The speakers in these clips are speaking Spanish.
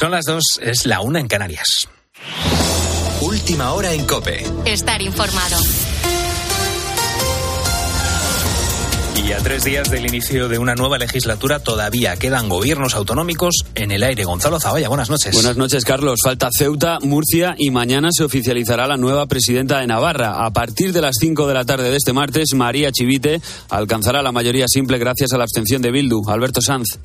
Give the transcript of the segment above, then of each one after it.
Son las dos, es la una en Canarias. Última hora en Cope. Estar informado. Y a tres días del inicio de una nueva legislatura todavía quedan gobiernos autonómicos en el aire. Gonzalo Zavalla, buenas noches. Buenas noches, Carlos. Falta Ceuta, Murcia y mañana se oficializará la nueva presidenta de Navarra. A partir de las 5 de la tarde de este martes, María Chivite alcanzará la mayoría simple gracias a la abstención de Bildu. Alberto Sanz.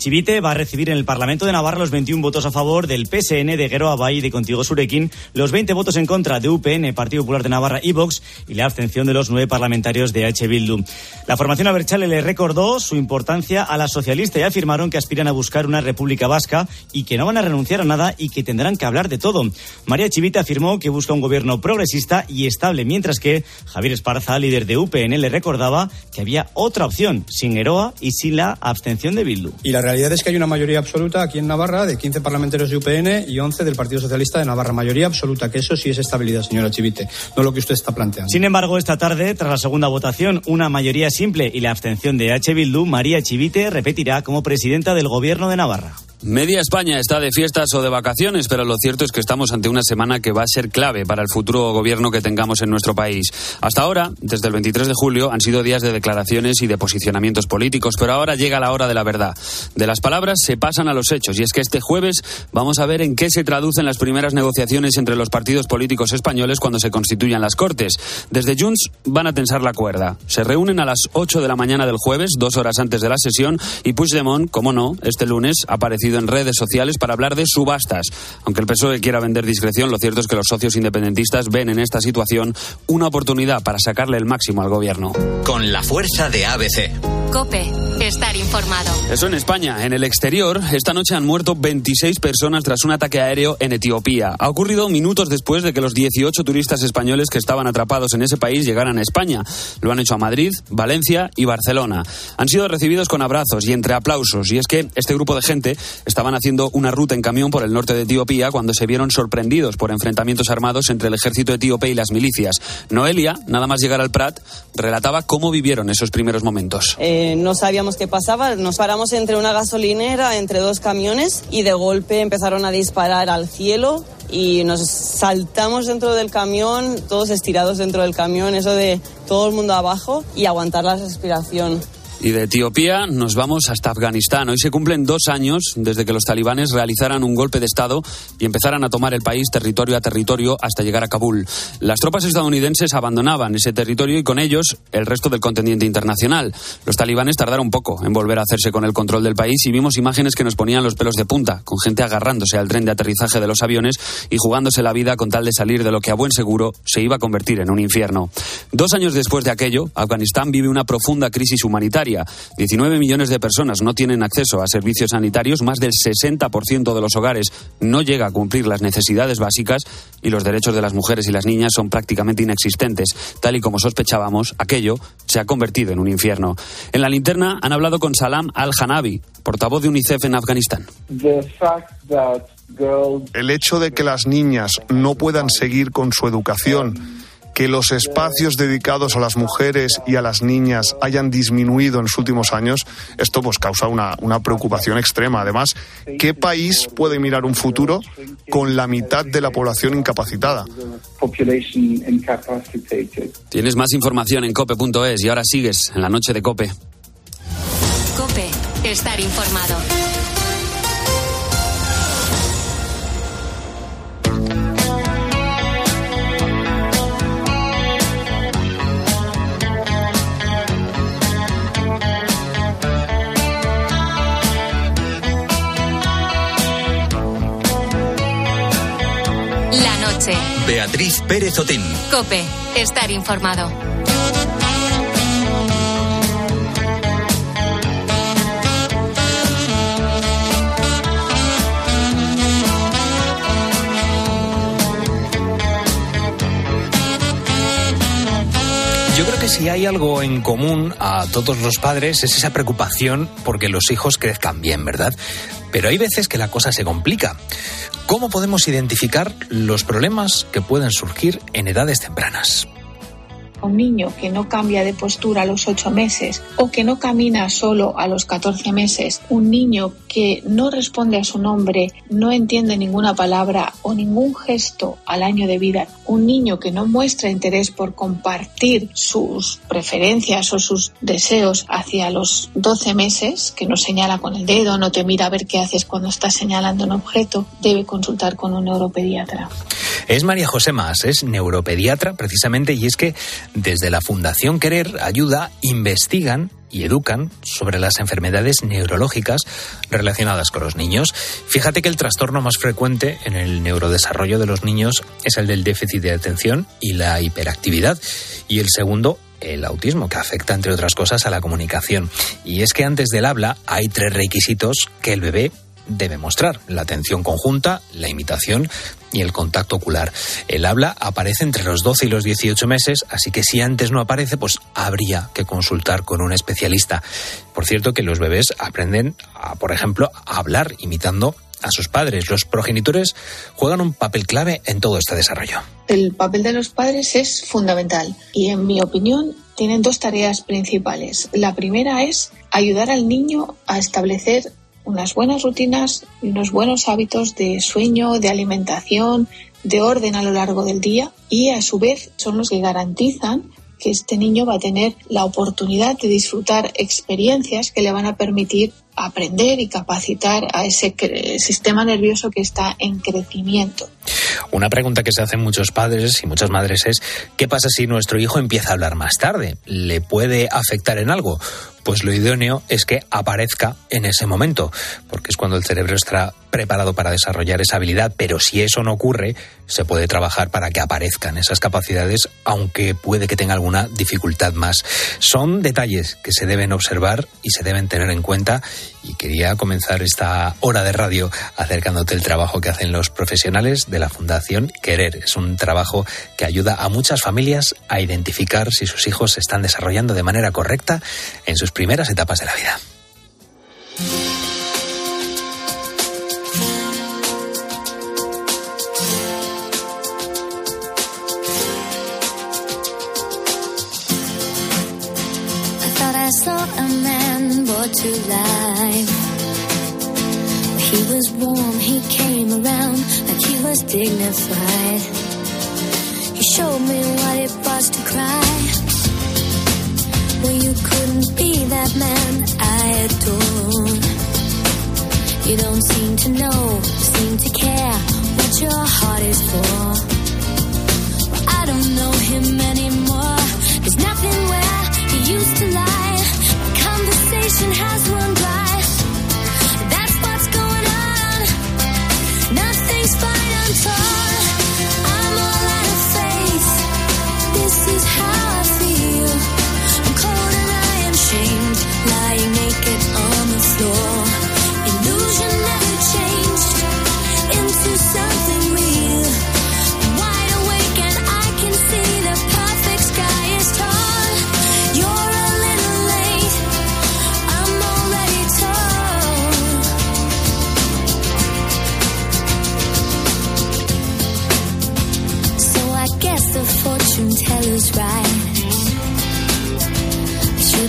Chivite va a recibir en el Parlamento de Navarra los 21 votos a favor del PSN de Guero Abay y de Contigo Surequín, los 20 votos en contra de UPN, Partido Popular de Navarra y Vox, y la abstención de los nueve parlamentarios de H. Bildu. La formación Aberchale le recordó su importancia a la socialista y afirmaron que aspiran a buscar una república vasca y que no van a renunciar a nada y que tendrán que hablar de todo. María Chivite afirmó que busca un gobierno progresista y estable, mientras que Javier Esparza, líder de UPN, le recordaba que había otra opción, sin Heroa y sin la abstención de Bildu. Realidad es que hay una mayoría absoluta aquí en Navarra de 15 parlamentarios de UPN y 11 del Partido Socialista de Navarra. Mayoría absoluta, que eso sí es estabilidad, señora Chivite, no lo que usted está planteando. Sin embargo, esta tarde, tras la segunda votación, una mayoría simple y la abstención de H. Bildu, María Chivite repetirá como presidenta del Gobierno de Navarra. Media España está de fiestas o de vacaciones, pero lo cierto es que estamos ante una semana que va a ser clave para el futuro gobierno que tengamos en nuestro país. Hasta ahora, desde el 23 de julio, han sido días de declaraciones y de posicionamientos políticos, pero ahora llega la hora de la verdad. De las palabras se pasan a los hechos, y es que este jueves vamos a ver en qué se traducen las primeras negociaciones entre los partidos políticos españoles cuando se constituyan las Cortes. Desde Junts van a tensar la cuerda. Se reúnen a las 8 de la mañana del jueves, dos horas antes de la sesión, y Puigdemont, como no, este lunes ha aparecido en redes sociales para hablar de subastas. Aunque el PSOE quiera vender discreción, lo cierto es que los socios independentistas ven en esta situación una oportunidad para sacarle el máximo al gobierno. Con la fuerza de ABC. Cope, estar informado. Eso en España. En el exterior, esta noche han muerto 26 personas tras un ataque aéreo en Etiopía. Ha ocurrido minutos después de que los 18 turistas españoles que estaban atrapados en ese país llegaran a España. Lo han hecho a Madrid, Valencia y Barcelona. Han sido recibidos con abrazos y entre aplausos. Y es que este grupo de gente estaban haciendo una ruta en camión por el norte de Etiopía cuando se vieron sorprendidos por enfrentamientos armados entre el ejército etíope y las milicias. Noelia, nada más llegar al Prat, relataba cómo vivieron esos primeros momentos. Eh, no sabíamos qué pasaba, nos paramos entre una gasolinera, entre dos camiones y de golpe empezaron a disparar al cielo y nos saltamos dentro del camión, todos estirados dentro del camión, eso de todo el mundo abajo y aguantar la respiración. Y de Etiopía nos vamos hasta Afganistán. Hoy se cumplen dos años desde que los talibanes realizaran un golpe de Estado y empezaran a tomar el país territorio a territorio hasta llegar a Kabul. Las tropas estadounidenses abandonaban ese territorio y con ellos el resto del contendiente internacional. Los talibanes tardaron poco en volver a hacerse con el control del país y vimos imágenes que nos ponían los pelos de punta, con gente agarrándose al tren de aterrizaje de los aviones y jugándose la vida con tal de salir de lo que a buen seguro se iba a convertir en un infierno. Dos años después de aquello, Afganistán vive una profunda crisis humanitaria 19 millones de personas no tienen acceso a servicios sanitarios, más del 60% de los hogares no llega a cumplir las necesidades básicas y los derechos de las mujeres y las niñas son prácticamente inexistentes. Tal y como sospechábamos, aquello se ha convertido en un infierno. En la linterna han hablado con Salam Al-Hanabi, portavoz de UNICEF en Afganistán. El hecho de que las niñas no puedan seguir con su educación que los espacios dedicados a las mujeres y a las niñas hayan disminuido en los últimos años, esto pues causa una, una preocupación extrema. Además, ¿qué país puede mirar un futuro con la mitad de la población incapacitada? Tienes más información en cope.es y ahora sigues en la noche de cope. Cope, estar informado. Beatriz Pérez Otín. Cope, estar informado. Yo creo que si hay algo en común a todos los padres es esa preocupación porque los hijos crezcan bien, ¿verdad? Pero hay veces que la cosa se complica. ¿Cómo podemos identificar los problemas que pueden surgir en edades tempranas? Un niño que no cambia de postura a los 8 meses o que no camina solo a los 14 meses, un niño que no responde a su nombre, no entiende ninguna palabra o ningún gesto al año de vida, un niño que no muestra interés por compartir sus preferencias o sus deseos hacia los 12 meses, que no señala con el dedo, no te mira a ver qué haces cuando estás señalando un objeto, debe consultar con un neuropediatra. Es María José Más, es neuropediatra precisamente, y es que desde la Fundación Querer Ayuda investigan y educan sobre las enfermedades neurológicas relacionadas con los niños. Fíjate que el trastorno más frecuente en el neurodesarrollo de los niños es el del déficit de atención y la hiperactividad, y el segundo el autismo, que afecta, entre otras cosas, a la comunicación. Y es que antes del habla hay tres requisitos que el bebé debe mostrar. La atención conjunta, la imitación y el contacto ocular. El habla aparece entre los 12 y los 18 meses, así que si antes no aparece, pues habría que consultar con un especialista. Por cierto que los bebés aprenden, a, por ejemplo, a hablar imitando a sus padres. Los progenitores juegan un papel clave en todo este desarrollo. El papel de los padres es fundamental y, en mi opinión, tienen dos tareas principales. La primera es ayudar al niño a establecer unas buenas rutinas y unos buenos hábitos de sueño, de alimentación, de orden a lo largo del día y a su vez son los que garantizan que este niño va a tener la oportunidad de disfrutar experiencias que le van a permitir aprender y capacitar a ese sistema nervioso que está en crecimiento. Una pregunta que se hacen muchos padres y muchas madres es, ¿qué pasa si nuestro hijo empieza a hablar más tarde? ¿Le puede afectar en algo? Pues lo idóneo es que aparezca en ese momento, porque es cuando el cerebro está preparado para desarrollar esa habilidad, pero si eso no ocurre, se puede trabajar para que aparezcan esas capacidades, aunque puede que tenga alguna dificultad más. Son detalles que se deben observar y se deben tener en cuenta y quería comenzar esta hora de radio acercándote el trabajo que hacen los profesionales de la Fundación Querer. Es un trabajo que ayuda a muchas familias a identificar si sus hijos se están desarrollando de manera correcta en sus primeras etapas de la vida. to life. He was warm, he came around like he was dignified. He showed me what it was to cry. Well, you couldn't be that man I adore. You don't seem to know, seem to care what your heart is for. I don't know him anymore. There's nothing where he used to lie conversation has run dry. That's what's going on. Nothing's fine, I'm torn.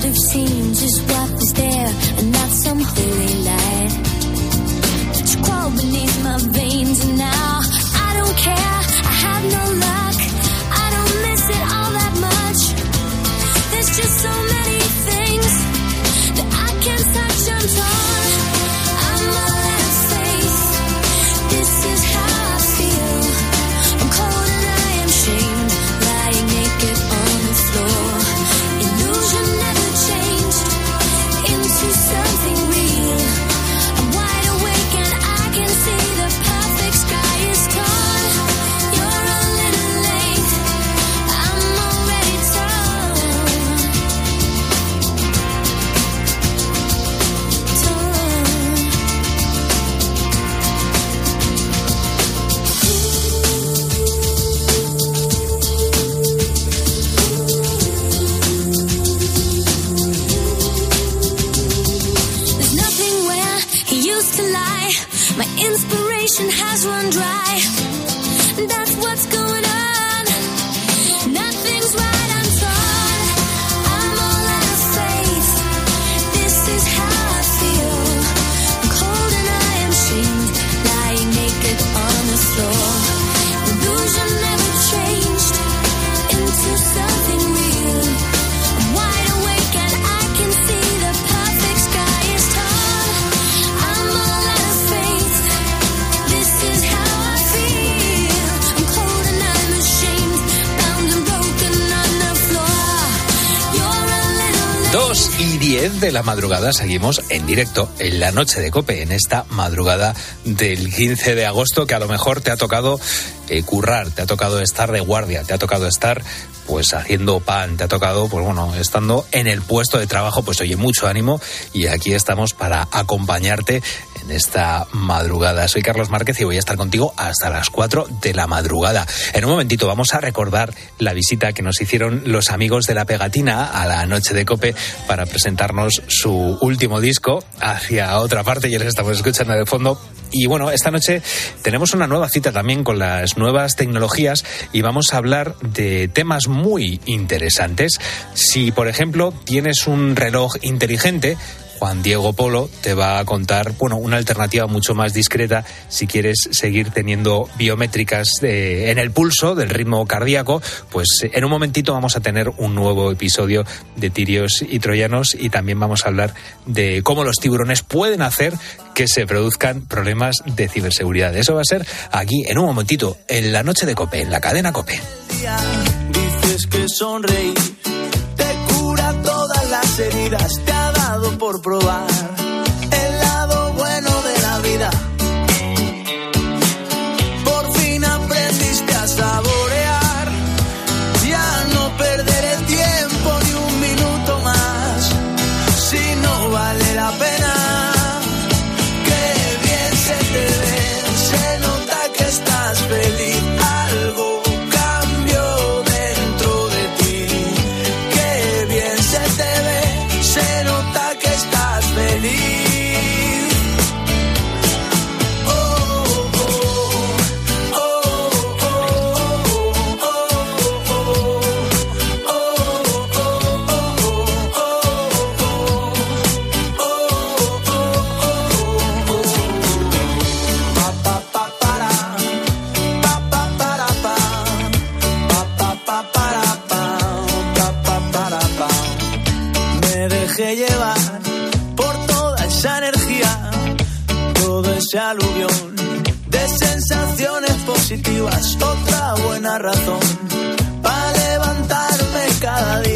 Have seen just what was there and not some holy la madrugada seguimos en directo en la noche de Cope, en esta madrugada del 15 de agosto que a lo mejor te ha tocado eh, currar, te ha tocado estar de guardia, te ha tocado estar pues haciendo pan, te ha tocado, pues bueno, estando en el puesto de trabajo, pues oye, mucho ánimo y aquí estamos para acompañarte en esta madrugada. Soy Carlos Márquez y voy a estar contigo hasta las 4 de la madrugada. En un momentito vamos a recordar la visita que nos hicieron los amigos de la pegatina a la noche de Cope para presentarnos su último disco hacia otra parte, ya les estamos escuchando de fondo. Y bueno, esta noche tenemos una nueva cita también con las nuevas tecnologías y vamos a hablar de temas muy interesantes. Si, por ejemplo, tienes un reloj inteligente, Juan Diego Polo te va a contar, bueno, una alternativa mucho más discreta si quieres seguir teniendo biométricas en el pulso del ritmo cardíaco, pues en un momentito vamos a tener un nuevo episodio de Tirios y Troyanos y también vamos a hablar de cómo los tiburones pueden hacer que se produzcan problemas de ciberseguridad. Eso va a ser aquí en un momentito, en la noche de Cope, en la cadena Cope. Dices que sonreír te cura todas las heridas por probar aluvión de sensaciones positivas, otra buena razón para levantarme cada día.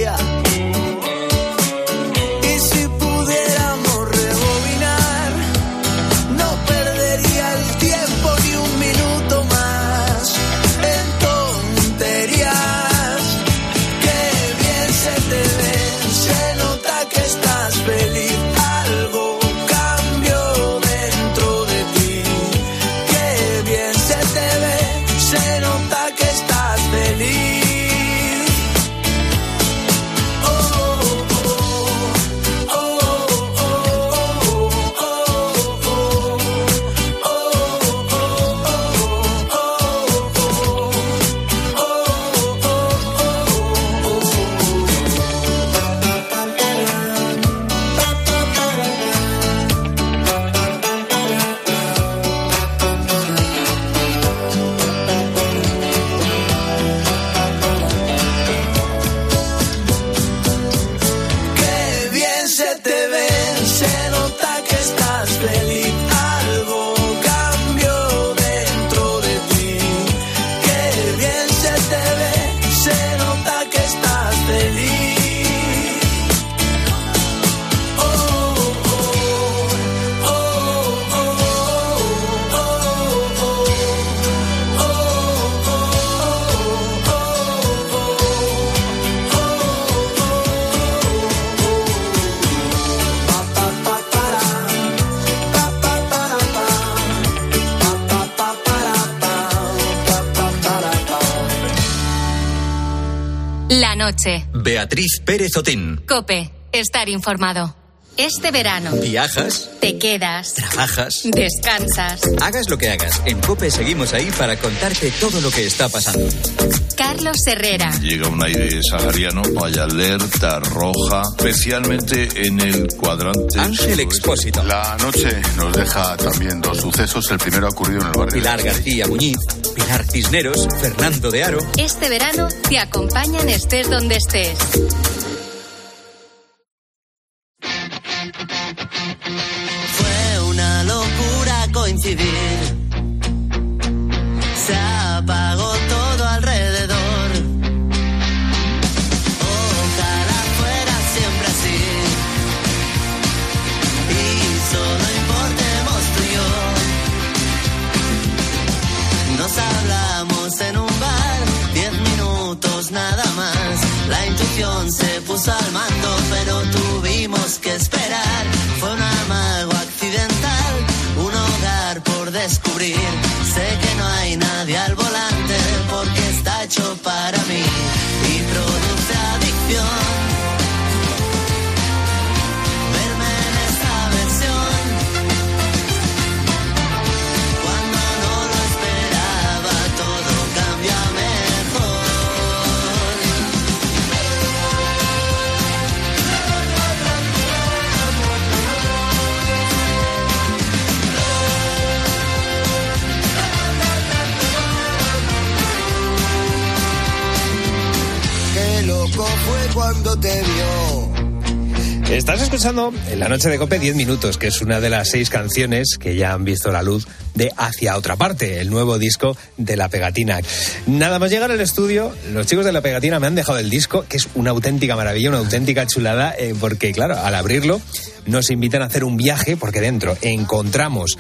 Beatriz Pérez Otín. Cope. Estar informado. Este verano. Viajas, Te quedas. trabajas, Descansas. hagas lo que hagas. En Cope seguimos ahí para contarte todo lo que está pasando. Carlos Herrera. Llega un aire sahariano, hay alerta roja, especialmente en el cuadrante. Ángel Expósito. La noche nos deja también dos sucesos. El primero ha ocurrido en el barrio. Pilar García Muñiz, Pilar Cisneros, Fernando de Aro. Este verano te acompañan estés donde estés. En la noche de Cope 10 minutos, que es una de las seis canciones que ya han visto la luz de Hacia otra parte, el nuevo disco de La Pegatina. Nada más llegar al estudio, los chicos de La Pegatina me han dejado el disco, que es una auténtica maravilla, una auténtica chulada, eh, porque claro, al abrirlo nos invitan a hacer un viaje, porque dentro encontramos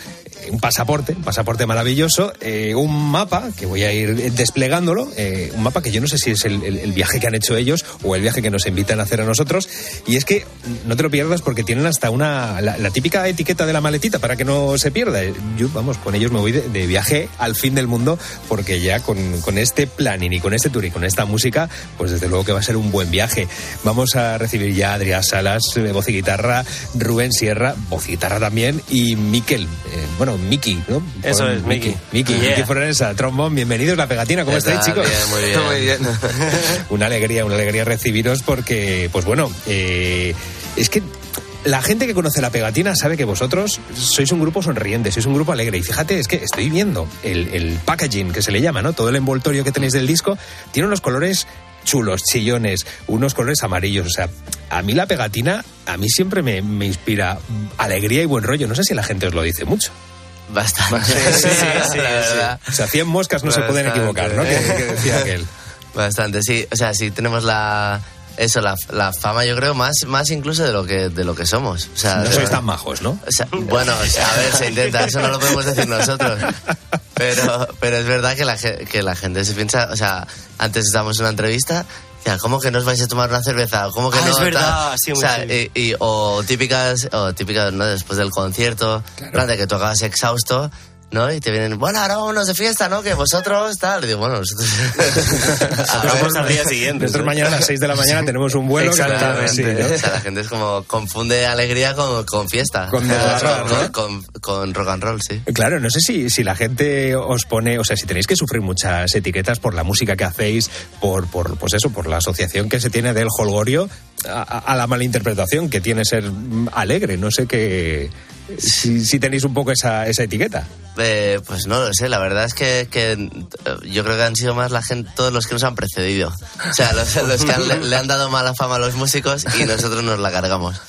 un pasaporte, un pasaporte maravilloso, eh, un mapa que voy a ir desplegándolo, eh, un mapa que yo no sé si es el, viaje que han hecho ellos o el viaje que nos invitan a hacer a nosotros. Y es que no te lo pierdas porque tienen hasta una la, típica etiqueta de la maletita para que no se pierda. Yo, vamos, con ellos me voy de, viaje al fin del mundo porque ya con, con este planning y con este tour y con esta música, pues desde luego que va a ser un buen viaje. Vamos a recibir ya a Adrián Salas, eh, voz y guitarra, Rubén Sierra, voz y guitarra también, y Miquel, bueno, Miki, ¿no? Eso es, Miki. Miki, Yeah. Miki Forensa, trombón, bienvenidos a La Pegatina, ¿cómo ¿Qué estáis, chicos? Bien, muy bien. Muy bien. una alegría, una alegría recibiros porque, pues bueno, eh, es que la gente que conoce la pegatina sabe que vosotros sois un grupo sonriente, sois un grupo alegre. Y fíjate, es que estoy viendo el, el packaging que se le llama, ¿no? Todo el envoltorio que tenéis del disco tiene unos colores chulos, chillones, unos colores amarillos. O sea, a mí la pegatina, a mí siempre me, me inspira alegría y buen rollo. No sé si la gente os lo dice mucho. Bastante. Sí, sí, sí, la verdad. O sea, 100 moscas no se pueden Bastante. equivocar, ¿no? Que, que decía aquel. Bastante, sí. O sea, sí tenemos la eso, la, la fama, yo creo, más, más incluso de lo que de lo que somos. O sea, No sois tan majos, ¿no? o sea, bueno, o sea, a ver, se intenta, eso no lo podemos decir nosotros. Pero, pero es verdad que la, que la gente se piensa, o sea, antes estábamos en una entrevista, decía, ¿cómo que no os vais a tomar una cerveza? ¿Cómo que Ah, no? es verdad, sí, o, sea, y- y- o típicas, o típicas, ¿no? Después del concierto, plan de que tú acabas exhausto, ¿no? Y te vienen, bueno, ahora vámonos de fiesta, ¿no? Que vosotros, tal. Y digo, bueno, nosotros... Vamos al día siguiente. Nosotros mañana a las 6 de la mañana tenemos un vuelo. que- Exactamente. sí, ¿no? O sea, la gente es como confunde alegría con, con fiesta. Con sea, desbarrar, con, ¿no? con- con rock and roll, sí. Claro, no sé si, si la gente os pone, o sea, si tenéis que sufrir muchas etiquetas por la música que hacéis, por, por pues eso, por la asociación que se tiene del holgorio, a, a- a la malinterpretación que tiene ser mm, alegre. No sé qué. Si, tenéis un poco esa, esa etiqueta. Eh, pues no lo sé, la verdad es que, que, eh, yo creo que han sido más la gente, todos los que nos han precedido. O sea, los, los que le han dado mala fama a los músicos y nosotros nos la cargamos.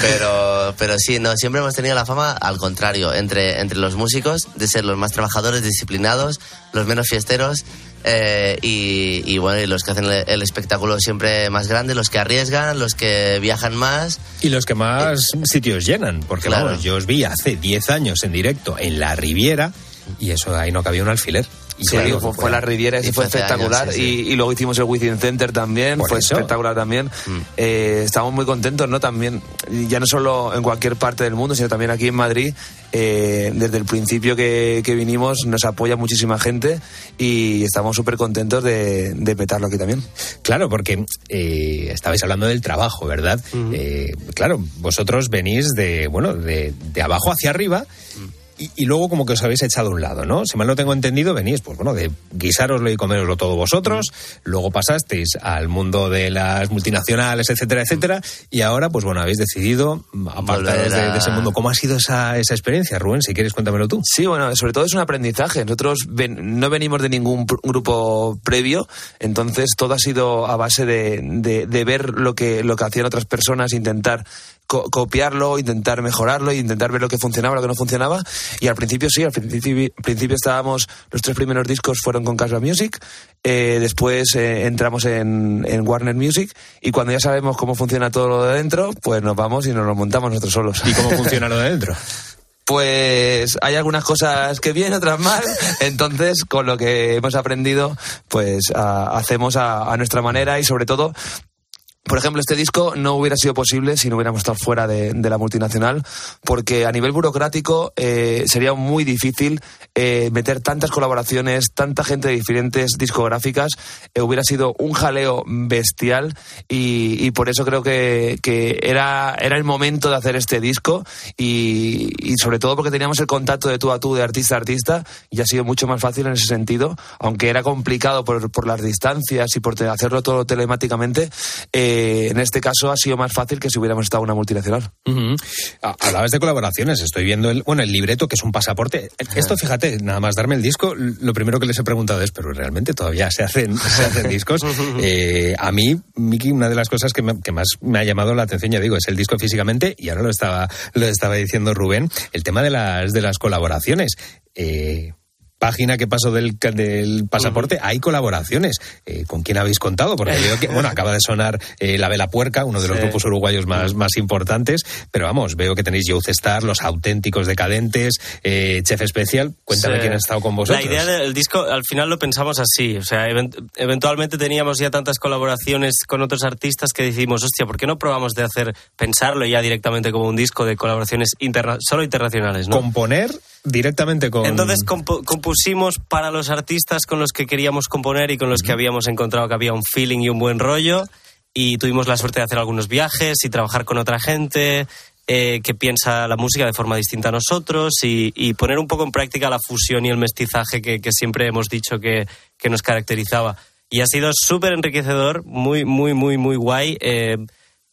Pero, pero sí, no, siempre hemos tenido la fama al contrario, entre, entre los músicos, de ser los más trabajadores, disciplinados, los menos fiesteros. Eh, y, y bueno, y los que hacen el, el espectáculo siempre más grande, los que arriesgan, los que viajan más. Y los que más sitios llenan, porque Claro. vamos, yo os vi hace 10 años en directo en la Riviera y eso ahí no cabía un alfiler. Sí, claro, fue, fue la Riviera, ese y fue hace años, espectacular. sí, sí. Y, y luego hicimos el Within Center también, fue eso. espectacular también. Eh, estamos muy contentos, ¿no? También, ya no solo en cualquier parte del mundo, sino también aquí en Madrid. eh, desde el principio que, que vinimos nos apoya muchísima gente y estamos súper contentos de, de petarlo aquí también. Claro, porque eh, estabais hablando del trabajo, ¿verdad? Eh, claro, vosotros venís de, bueno, de, de abajo hacia arriba. Y, luego como que os habéis echado a un lado, ¿no? Si mal no tengo entendido, venís, pues bueno, de guisároslo y coméroslo todo vosotros, luego pasasteis al mundo de las multinacionales, etcétera, etcétera, y ahora, pues bueno, habéis decidido apartaros de, ese mundo. ¿Cómo ha sido esa, esa experiencia, Rubén? Si quieres, cuéntamelo tú. Sí, bueno, sobre todo es un aprendizaje. Nosotros ven- no venimos de ningún grupo previo, entonces todo ha sido a base de, de- de ver lo que, lo que hacían otras personas, intentar co- copiarlo, intentar mejorarlo, intentar ver lo que funcionaba, lo que no funcionaba. Y al principio sí, al principio, principio estábamos, los tres primeros discos fueron con Casbah Music, eh, después eh, entramos en, en Warner Music y cuando ya sabemos cómo funciona todo lo de dentro, pues nos vamos y nos lo montamos nosotros solos. ¿Y cómo funciona lo de dentro? Pues hay algunas cosas que bien, otras mal. Entonces, con lo que hemos aprendido, pues a- hacemos a, a nuestra manera y sobre todo por ejemplo, este disco no hubiera sido posible si no hubiéramos estado fuera de, la multinacional, porque a nivel burocrático eh, sería muy difícil eh, meter tantas colaboraciones, tanta gente de diferentes discográficas, eh, hubiera sido un jaleo bestial y, y por eso creo que, que era, era el momento de hacer este disco y, sobre todo porque teníamos el contacto de tú a tú, de artista a artista, y ha sido mucho más fácil en ese sentido, aunque era complicado por, por las distancias y por hacerlo todo telemáticamente. eh, en este caso ha sido más fácil que si hubiéramos estado una multinacional. Ujú. Ah, Hablabas de colaboraciones, estoy viendo el, bueno, el libreto, que es un pasaporte. Esto, fíjate, nada más darme el disco, lo primero que les he preguntado es, pero realmente todavía se hacen, se hacen discos. Eh, a mí, Miki, una de las cosas que, me- que más me ha llamado la atención, ya digo, es el disco físicamente, y ahora lo estaba, lo estaba diciendo Rubén, el tema de las, de las colaboraciones. Eh, página que paso del, del pasaporte, hay colaboraciones. Eh, ¿Con quién habéis contado? Porque veo que, bueno, acaba de sonar eh, La Vela Puerca, uno de los Sí. grupos uruguayos más, más importantes, pero vamos, veo que tenéis Youth Star, Los Auténticos Decadentes, eh, Chef Especial. Cuéntame Sí. quién ha estado con vosotros. La idea del disco, al final lo pensamos así. O sea, event- eventualmente teníamos ya tantas colaboraciones con otros artistas que decidimos, hostia, ¿por qué no probamos de hacer, pensarlo ya directamente como un disco de colaboraciones interna- solo internacionales, ¿no? Componer directamente con... Entonces compu- compusimos para los artistas con los que queríamos componer y con los que habíamos encontrado que había un feeling y un buen rollo. Y tuvimos la suerte de hacer algunos viajes y trabajar con otra gente eh, que piensa la música de forma distinta a nosotros y, y poner un poco en práctica la fusión y el mestizaje que, que siempre hemos dicho que, que nos caracterizaba. Y ha sido súper enriquecedor, muy, muy, muy, muy guay. Eh,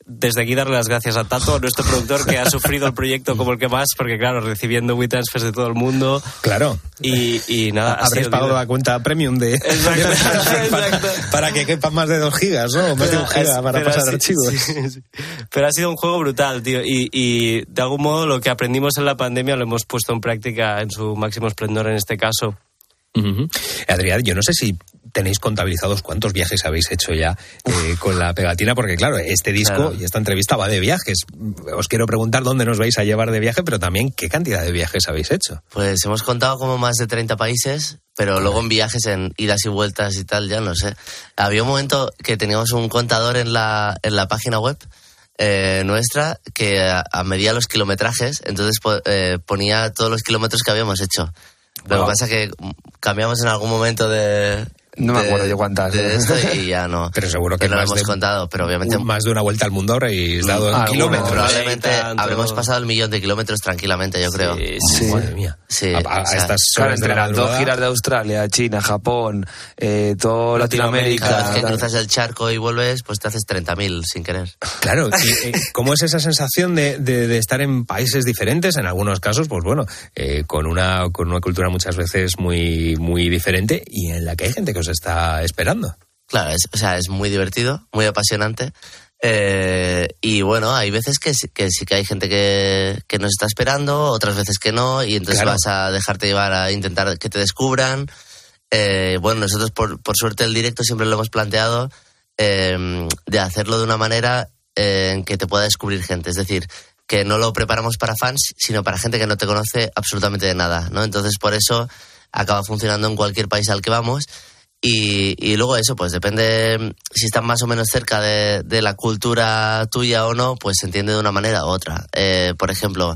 desde aquí darle las gracias a Tato, nuestro productor, que ha sufrido el proyecto como el que más, porque claro, recibiendo WeTransfers de todo el mundo. Claro. Y, y nada, ha Habréis pagado la cuenta premium de... para, para que quepan más de dos gigas, ¿no? Más de un Pero giga es- para pasar sí, archivos. sí, sí. Pero ha sido un juego brutal, tío. Y, y de algún modo lo que aprendimos en la pandemia lo hemos puesto en práctica en su máximo esplendor en este caso. Ujú. Adrián, yo no sé si tenéis contabilizados cuántos viajes habéis hecho ya eh, con la pegatina, porque claro, este disco Claro. y esta entrevista va de viajes. Os quiero preguntar dónde nos vais a llevar de viaje, pero también qué cantidad de viajes habéis hecho. Pues hemos contado como más de 30 países, pero luego en viajes, en idas y vueltas y tal, ya no sé. Había un momento que teníamos un contador en la, en la página web eh, nuestra que a, a medía los kilometrajes, entonces po- eh, ponía todos los kilómetros que habíamos hecho. Lo Wow. que pasa que mm, cambiamos en algún momento de... No me de- acuerdo yo cuántas. De esto y ya no. Pero seguro que no lo hemos de- contado, pero obviamente Más de una vuelta al mundo habréis dado en Alguno, kilómetros. Probablemente habremos pasado el millón de kilómetros tranquilamente, yo creo. Sí. Madre mía. Sí, A- a- estas Claro, entre la las dos giras de Australia, China, Japón, eh, todo Latinoamérica, Cada vez que cruzas el charco y vuelves, pues te haces 30.000 sin querer. Claro, y, eh, ¿cómo es esa sensación de, de- de estar en países diferentes? En algunos casos, pues bueno, eh, con, una, con una cultura muchas veces muy, muy diferente y en la que hay gente que os está esperando. Claro, es, o sea, es muy divertido, muy apasionante. Eh, y bueno, hay veces que, sí- que sí que hay gente que, que nos está esperando, otras veces que no, y entonces Claro. vas a dejarte llevar a intentar que te descubran. Eh, bueno, nosotros por, por suerte el directo siempre lo hemos planteado eh, de hacerlo de una manera eh, en que te pueda descubrir gente. Es decir, que no lo preparamos para fans, sino para gente que no te conoce absolutamente de nada, ¿no? Entonces por eso acaba funcionando en cualquier país al que vamos. Y, y luego eso, pues depende mm, si están más o menos cerca de, de la cultura tuya o no, pues se entiende de una manera u otra. Eh, por ejemplo,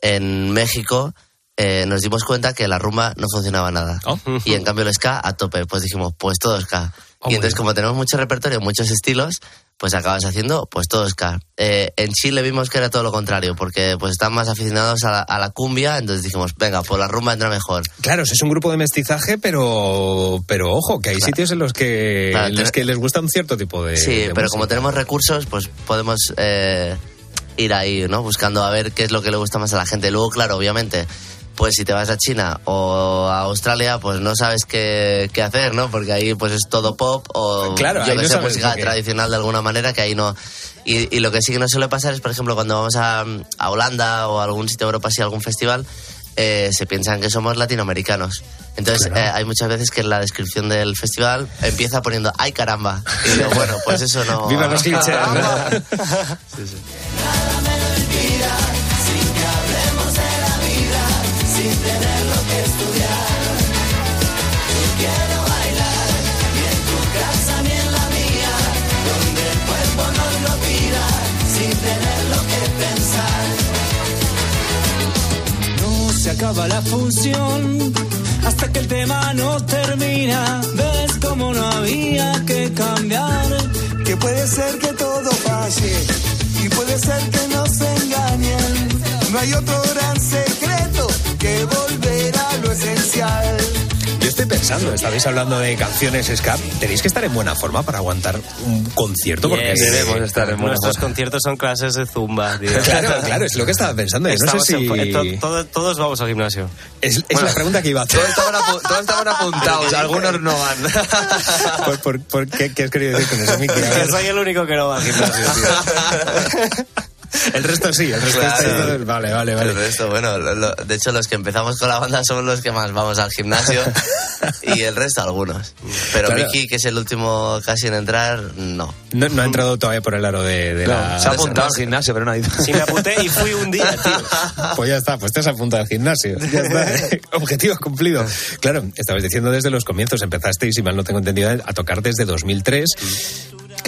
en México eh, nos dimos cuenta que la rumba no funcionaba nada. Y en cambio el ska a tope. Pues dijimos, pues todo ska. y entonces como tenemos mucho repertorio, muchos estilos, pues acabas haciendo pues todo ska. Eh, en Chile vimos que era todo lo contrario, porque pues están más aficionados a la, a la cumbia, entonces dijimos, venga, pues la rumba entra mejor. Claro, es un grupo de mestizaje, pero, pero ojo, que hay sitios en los que, Claro, en los que les gusta un cierto tipo de. Sí, de pero música. como tenemos recursos, pues podemos eh, ir ahí, ¿no? Buscando a ver qué es lo que le gusta más a la gente. Luego, claro, obviamente, pues si te vas a China o a Australia, pues no sabes qué, qué hacer, ¿no? Porque ahí pues es todo pop o Claro, yo que no sé, música que- tradicional de alguna manera que ahí no... Y, y lo que sí que no suele pasar es, por ejemplo, cuando vamos a, a Holanda o a algún sitio de Europa, así algún festival, eh, se piensan que somos latinoamericanos. Entonces, eh, hay muchas veces que en la descripción del festival empieza poniendo ¡ay caramba! Y digo, bueno, pues eso no... Viva los clichés, ¿no? Sí, sí. Acaba la función. Hasta que el tema no termina, ves como no había que cambiar. Que puede ser que todo falle y puede ser que nos engañen. No hay otro gran secreto que volver a lo esencial. Estoy pensando, estabais hablando de canciones ska. Tenéis que estar en buena forma para aguantar un concierto porque Yes. Debemos estar en buena Nuestros forma. conciertos son clases de zumba. tío. Claro, claro, es lo que estaba pensando. No sé si... en- to- todo- todos vamos al gimnasio. Es, es la pregunta que iba a hacer. Todos estaban, apu- todos estaban apuntados, algunos no van. ¿Por, por- por qué, qué has querido decir con eso, Miki? Que soy el único que no va al gimnasio, tío. El resto sí, el resto Claro. está... Vale, vale, El vale. resto, bueno, lo- lo- de hecho los que empezamos con la banda somos los que más vamos al gimnasio y el resto algunos. Pero Claro. Miki, que es el último casi en entrar, no. No, no ha entrado todavía por el aro de, de la... Se ha apuntado al gimnasio, pero no ha ido. Sí, me apunté y fui un día, tío. Pues ya está, pues te has apuntado al gimnasio. Ya está. Objetivo cumplido. Claro, estabas diciendo desde los comienzos, empezasteis, si mal no tengo entendido, a tocar desde 2003.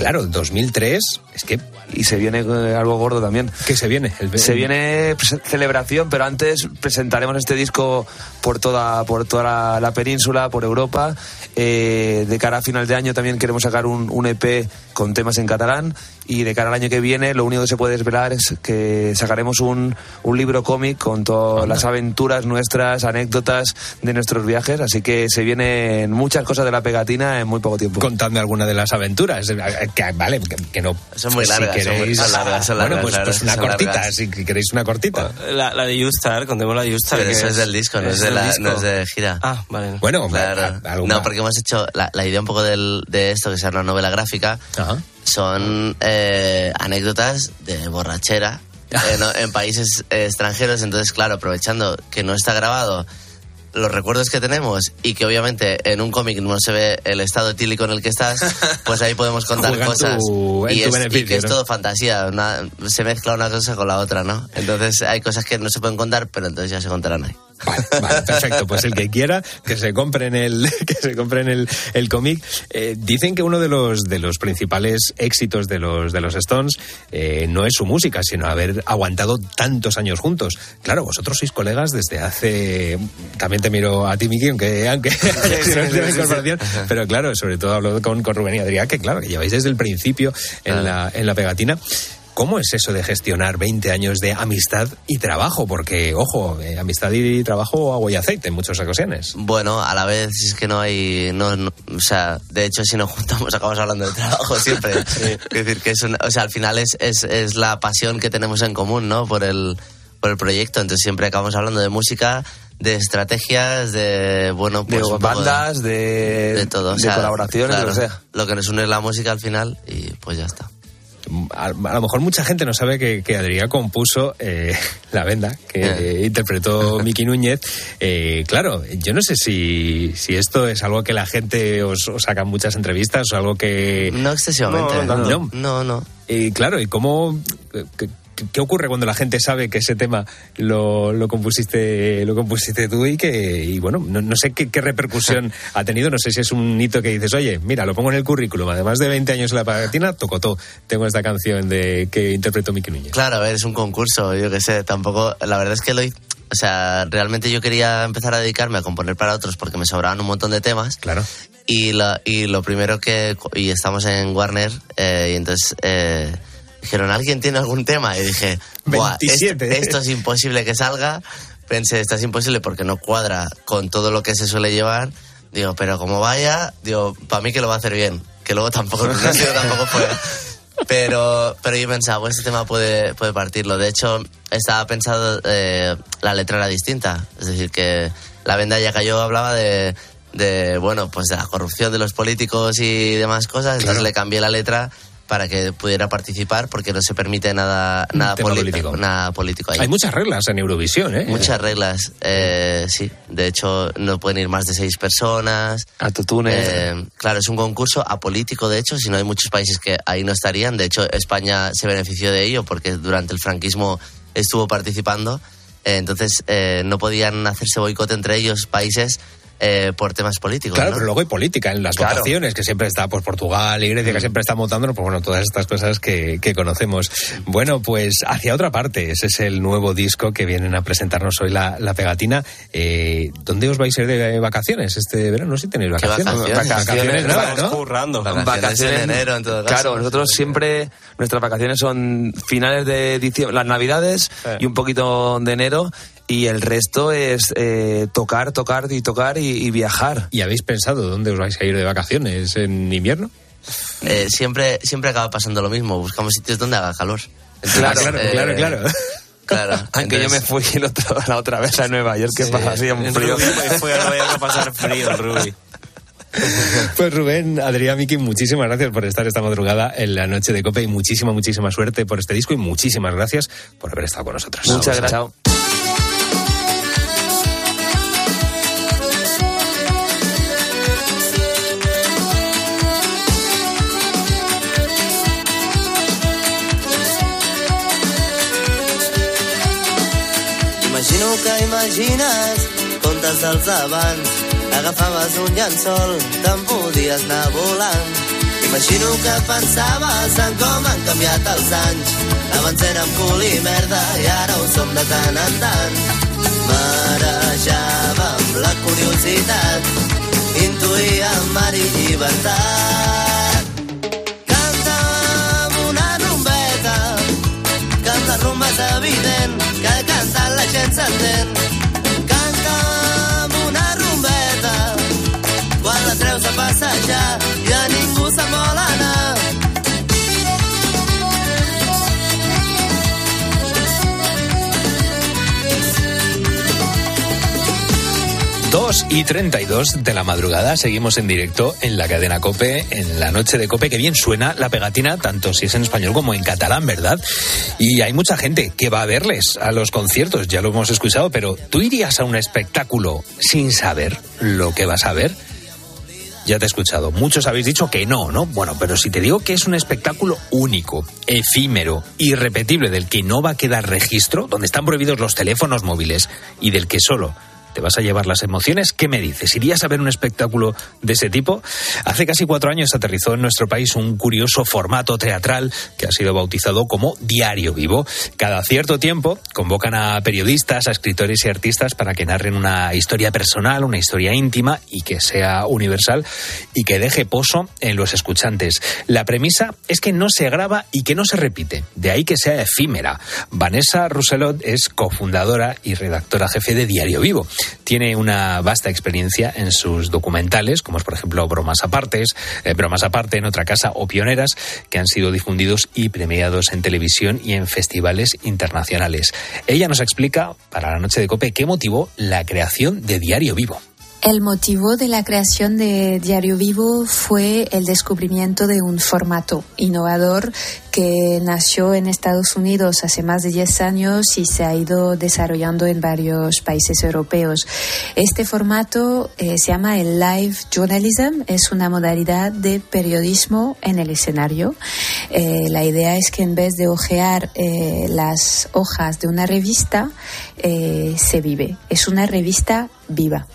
Claro, 2003, es que... Y se viene eh, algo gordo también. ¿Qué se viene? El- Se viene pues, celebración, pero antes presentaremos este disco por toda, por toda la, la península, por Europa. Eh, de cara a final de año también queremos sacar un, un EP con temas en catalán. Y de cara al año que viene, lo único que se puede desvelar es que sacaremos un, un libro cómic con todas las aventuras nuestras, anécdotas de nuestros viajes. Así que se vienen muchas cosas de la pegatina en muy poco tiempo. Contadme alguna de las aventuras. Eh, Que, vale, que, que no. Son muy si largas, son muy- queréis- son largas, son Bueno, largas, pues, la pues una son cortita, largas. si queréis una cortita. La, la de Youstar, contemos la de Youstar. Pero que eso es del disco, no es, de la, disco. no es de gira. Ah, vale. Bueno, Claro. a- algo No, más. porque hemos hecho la, la idea un poco del- de esto, que sea una novela gráfica, Ajá. Son eh, anécdotas de borrachera en, en países eh, extranjeros. Entonces, claro, aprovechando que no está grabado los recuerdos que tenemos y que obviamente en un cómic no se ve el estado etílico en el que estás, pues ahí podemos contar cosas. tu- y, es, y que es todo fantasía, una- se mezcla una cosa con la otra, ¿no? Entonces hay cosas que no se pueden contar, pero entonces ya se contarán ahí. Vale, vale, perfecto. Pues el que quiera que se compren el que se compren el, el cómic. Eh, dicen que uno de los de los principales éxitos de los de los Stones eh, no es su música, sino haber aguantado tantos años juntos. Claro, vosotros sois colegas desde hace. También te miro a ti, Miki, aunque aunque de la incorporación, pero claro, sobre todo hablo con, con Rubén y Adrián, que claro, que lleváis desde el principio en la en la pegatina. ¿Cómo es eso de gestionar 20 años de amistad y trabajo? Porque, ojo, eh, amistad y trabajo, agua y aceite en muchas ocasiones. Bueno, a la vez es que no hay, no, no- o sea, de hecho si nos juntamos acabamos hablando de trabajo siempre. Es decir, que es una- o sea, al final es, es, es la pasión que tenemos en común, ¿no? Por el, por el proyecto, entonces siempre acabamos hablando de música, de estrategias, de, bueno, De pues poco bandas, de, de todo, o de sea, colaboraciones, claro, lo que sea. Lo que nos une es la música al final y pues ya está. A, a lo mejor mucha gente no sabe que, que Adrián compuso eh, La Venda, que eh, interpretó Miki Núñez. Eh, claro, yo no sé si, si esto es algo que la gente os, os saca en muchas entrevistas o algo que... No excesivamente. No, no, no. no, no. Y claro, ¿y cómo... qué- qué- ¿Qué ocurre cuando la gente sabe que ese tema lo, lo compusiste lo compusiste tú y que y bueno no, no sé qué, qué repercusión ha tenido no sé si es un hito que dices oye mira lo pongo en el currículum además de 20 años en la pagatina tocotó tengo esta canción de que interpretó Miki Núñez Claro, a ver, es un concurso, yo qué sé, tampoco, la verdad es que lo, o sea, realmente yo quería empezar a dedicarme a componer para otros porque me sobraban un montón de temas. Claro. Y lo, y lo primero que, y estamos en Warner, eh, y entonces eh, dijeron, ¿alguien tiene algún tema? Y dije, Buah, est- 27. esto es imposible que salga. Pensé, esto es imposible porque no cuadra con todo lo que se suele llevar. Digo, pero como vaya, digo, para mí que lo va a hacer bien. Que luego tampoco, no ha sido tampoco fue. Pero, pero yo pensaba, pues este tema puede, puede partirlo. De hecho, estaba pensado, eh, la letra era distinta. Es decir, que la venda ya cayó, hablaba de, de, bueno, pues de la corrupción de los políticos y demás cosas. Entonces Claro. le cambié la letra para que pudiera participar porque no se permite nada, nada, político. nada político ahí. hay muchas reglas en Eurovisión ¿eh? Muchas reglas, eh, sí. De hecho, no pueden ir más de seis personas. Autotunes. Eh, claro, es un concurso apolítico, de hecho, si no hay muchos países que ahí no estarían. De hecho, España se benefició de ello porque durante el franquismo estuvo participando. Eh, entonces, eh, no podían hacerse boicot entre ellos países eh, por temas políticos. Claro, ¿no? pero luego hay política en las Claro. votaciones, que siempre está pues Portugal y Grecia, que siempre está montando, pues bueno, todas estas cosas que, que conocemos. Bueno, pues hacia otra parte, ese es el nuevo disco que vienen a presentarnos hoy la, la pegatina. Eh, ¿Dónde os vais a ir de vacaciones este verano? No sé si tenéis ¿Qué vacaciones. vacaciones? Vacaciones, nada, ¿no? currando. Vacaciones en enero, en todo caso. Claro, nosotros siempre, nuestras vacaciones son finales de diciembre, las navidades y un poquito de enero. Y el resto es eh, tocar, tocar y tocar y, y viajar. ¿Y habéis pensado dónde os vais a ir de vacaciones? ¿En invierno? Eh, siempre, siempre acaba pasando lo mismo. Buscamos sitios donde haga calor. Claro, Entonces, claro, eh, claro, claro. Claro. Aunque yo me fui el otro- la otra vez a Nueva York, que pasa así un En frío. Fue a pasar frío, Ruby. Pues Rubén, Adrián, Miki, muchísimas gracias por estar esta madrugada en la noche de Cope y muchísima, muchísima suerte por este disco y muchísimas gracias por haber estado con nosotros. Muchas gracias. Imagines contes dels abans. Agafaves un llençol, te'n podies anar volant. Imagino que pensaves en com han canviat els anys. Abans érem cul i merda i ara ho som de tant en tant. Marejàvem la curiositat, intuïem mar i llibertat. Canta'm una rumbeta, que amb la gent s'entén. Canta'm una rumbeta, quan la treus a passejar i a ningú se'n vol anar. Dos y 32 de la madrugada, seguimos en directo en la cadena Cope, en la noche de Cope, que bien suena la pegatina, tanto si es en español como en catalán, ¿verdad? Y hay mucha gente que va a verles a los conciertos, ya lo hemos escuchado, pero ¿tú irías a un espectáculo sin saber lo que vas a ver? Ya te he escuchado. Muchos habéis dicho que no, ¿no? Bueno, pero si te digo que es un espectáculo único, efímero, irrepetible, del que no va a quedar registro, donde están prohibidos los teléfonos móviles y del que solo te vas a llevar las emociones, ¿qué me dices? ¿Irías a ver un espectáculo de ese tipo? Hace casi cuatro años aterrizó en nuestro país un curioso formato teatral que ha sido bautizado como Diario Vivo. Cada cierto tiempo convocan a periodistas, a escritores y artistas para que narren una historia personal, una historia íntima y que sea universal y que deje pozo en los escuchantes. La premisa es que no se graba y que no se repite, de ahí que sea efímera. Vanessa Rousselot es cofundadora y redactora jefe de Diario Vivo. Tiene una vasta experiencia en sus documentales, como es por ejemplo Bromas Apartes, eh, Bromas Aparte en otra casa o Pioneras, que han sido difundidos y premiados en televisión y en festivales internacionales. Ella nos explica para la noche de Cope qué motivó la creación de Diario Vivo. El motivo de la creación de Diario Vivo fue el descubrimiento de un formato innovador que nació en Estados Unidos hace más de 10 años y se ha ido desarrollando en varios países europeos. Este formato eh, se llama el live journalism, es una modalidad de periodismo en el escenario. Eh, la idea es que en vez de hojear eh, las hojas de una revista, eh, se vive. Es una revista viva.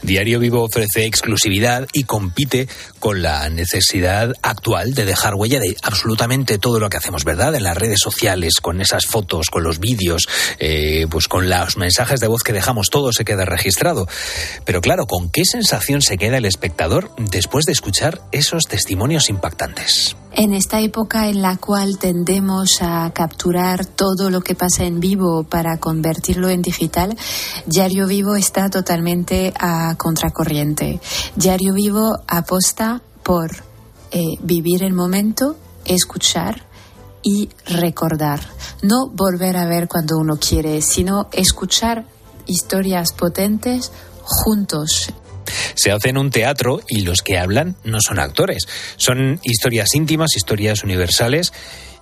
Diario Vivo ofrece exclusividad y compite con la necesidad actual de dejar huella de absolutamente todo lo que hacemos, ¿verdad? En las redes sociales, con esas fotos, con los vídeos, eh, pues con los mensajes de voz que dejamos, todo se queda registrado. Pero claro, ¿con qué sensación se queda el espectador después de escuchar esos testimonios impactantes? En esta época en la cual tendemos a capturar todo lo que pasa en vivo para convertirlo en digital, Diario Vivo está totalmente a contracorriente. Diario Vivo aposta por eh, vivir el momento, escuchar y recordar. No volver a ver cuando uno quiere, sino escuchar historias potentes juntos se hace en un teatro y los que hablan no son actores. Son historias íntimas, historias universales,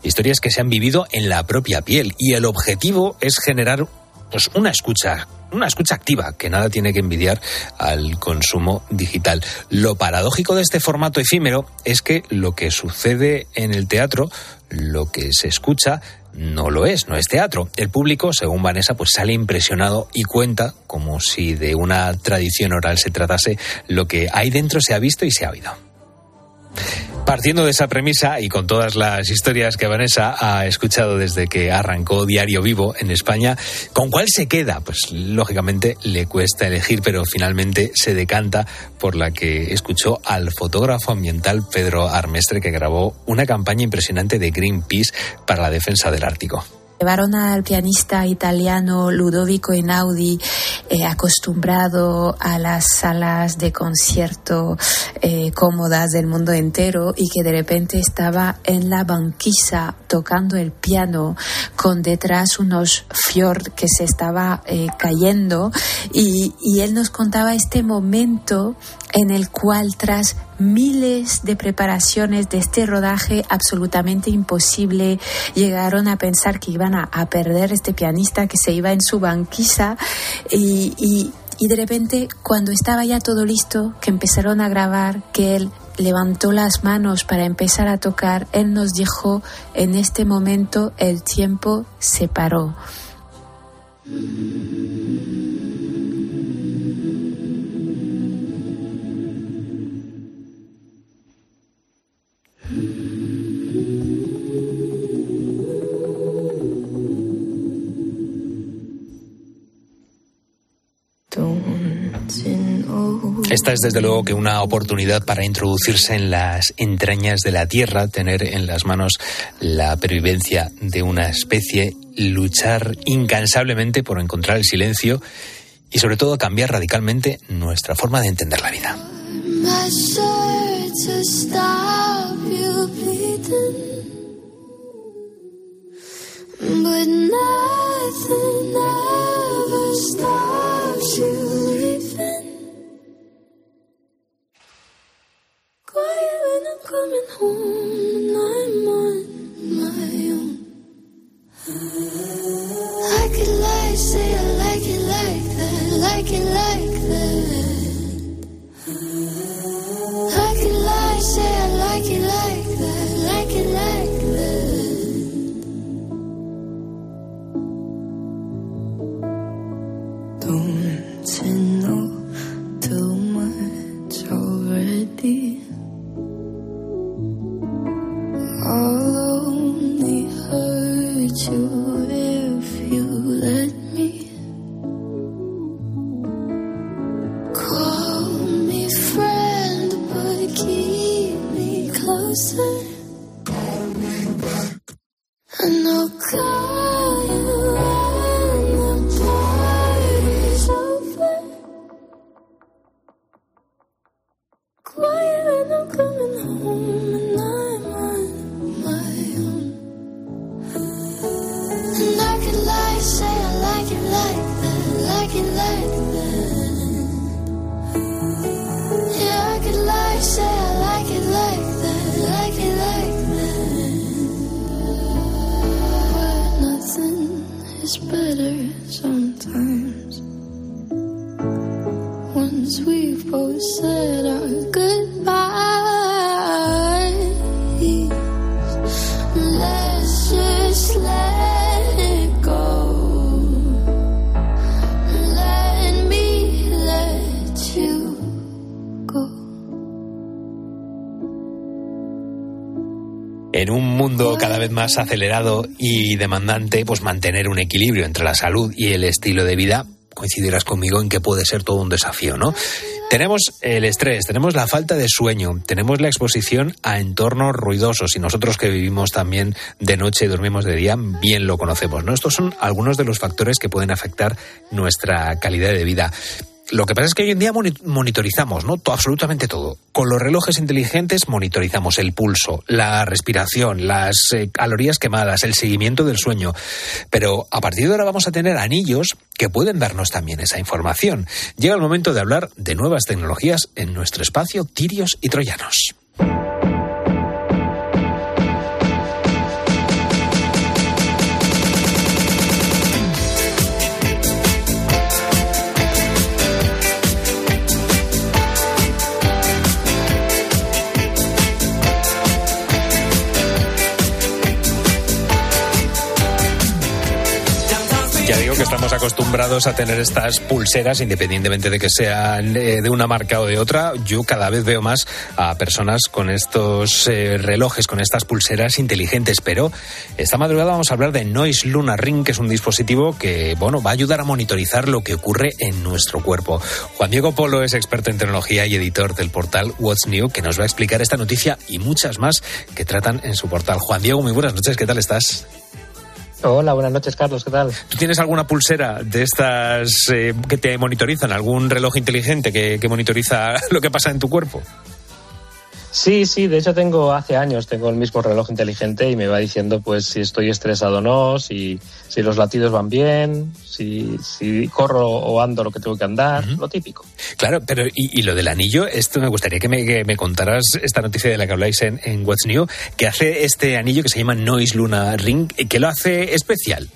historias que se han vivido en la propia piel. Y el objetivo es generar pues, una escucha. Una escucha activa que nada tiene que envidiar al consumo digital. Lo paradójico de este formato efímero es que lo que sucede en el teatro, lo que se escucha, no lo es, no es teatro. El público, según Vanessa, pues sale impresionado y cuenta, como si de una tradición oral se tratase, lo que hay dentro se ha visto y se ha oído. Partiendo de esa premisa y con todas las historias que Vanessa ha escuchado desde que arrancó Diario Vivo en España, ¿con cuál se queda? Pues lógicamente le cuesta elegir, pero finalmente se decanta por la que escuchó al fotógrafo ambiental Pedro Armestre que grabó una campaña impresionante de Greenpeace para la defensa del Ártico. Llevaron al pianista italiano Ludovico Einaudi, eh, acostumbrado a las salas de concierto eh, cómodas del mundo entero y que de repente estaba en la banquisa tocando el piano con detrás unos fjord que se estaba eh, cayendo. Y, y él nos contaba este momento en el cual tras miles de preparaciones de este rodaje absolutamente imposible llegaron a pensar que iban a, a perder este pianista que se iba en su banquisa y, y, y de repente cuando estaba ya todo listo que empezaron a grabar que él levantó las manos para empezar a tocar él nos dijo en este momento el tiempo se paró Esta es desde luego que una oportunidad para introducirse en las entrañas de la Tierra, tener en las manos la pervivencia de una especie, luchar incansablemente por encontrar el silencio y sobre todo cambiar radicalmente nuestra forma de entender la vida. Coming home and I'm on my own. I could lie, say más acelerado y demandante, pues mantener un equilibrio entre la salud y el estilo de vida, coincidirás conmigo en que puede ser todo un desafío, ¿no? Tenemos el estrés, tenemos la falta de sueño, tenemos la exposición a entornos ruidosos y nosotros que vivimos también de noche y dormimos de día, bien lo conocemos, ¿no? Estos son algunos de los factores que pueden afectar nuestra calidad de vida. Lo que pasa es que hoy en día moni- monitorizamos, ¿no? Absolutamente todo. Con los relojes inteligentes monitorizamos el pulso, la respiración, las eh, calorías quemadas, el seguimiento del sueño. Pero a partir de ahora vamos a tener anillos que pueden darnos también esa información. Llega el momento de hablar de nuevas tecnologías en nuestro espacio Tirios y Troyanos. Estamos acostumbrados a tener estas pulseras, independientemente de que sean eh, de una marca o de otra. Yo cada vez veo más a personas con estos eh, relojes, con estas pulseras inteligentes. Pero esta madrugada vamos a hablar de Noise Luna Ring, que es un dispositivo que, bueno, va a ayudar a monitorizar lo que ocurre en nuestro cuerpo. Juan Diego Polo es experto en tecnología y editor del portal What's New, que nos va a explicar esta noticia y muchas más que tratan en su portal. Juan Diego, muy buenas noches, ¿qué tal estás? Hola, buenas noches, Carlos, ¿qué tal? ¿Tú tienes alguna pulsera de estas eh, que te monitorizan? ¿Algún reloj inteligente que, que monitoriza lo que pasa en tu cuerpo? Sí, sí, de hecho tengo hace años, tengo el mismo reloj inteligente y me va diciendo pues si estoy estresado o no, si, si los latidos van bien, si, si corro o ando lo que tengo que andar, lo típico. Claro, pero y, y, lo del anillo, esto me gustaría que me, que me, contaras esta noticia de la que habláis en, en What's New, que hace este anillo que se llama Noise Luna Ring, que lo hace especial.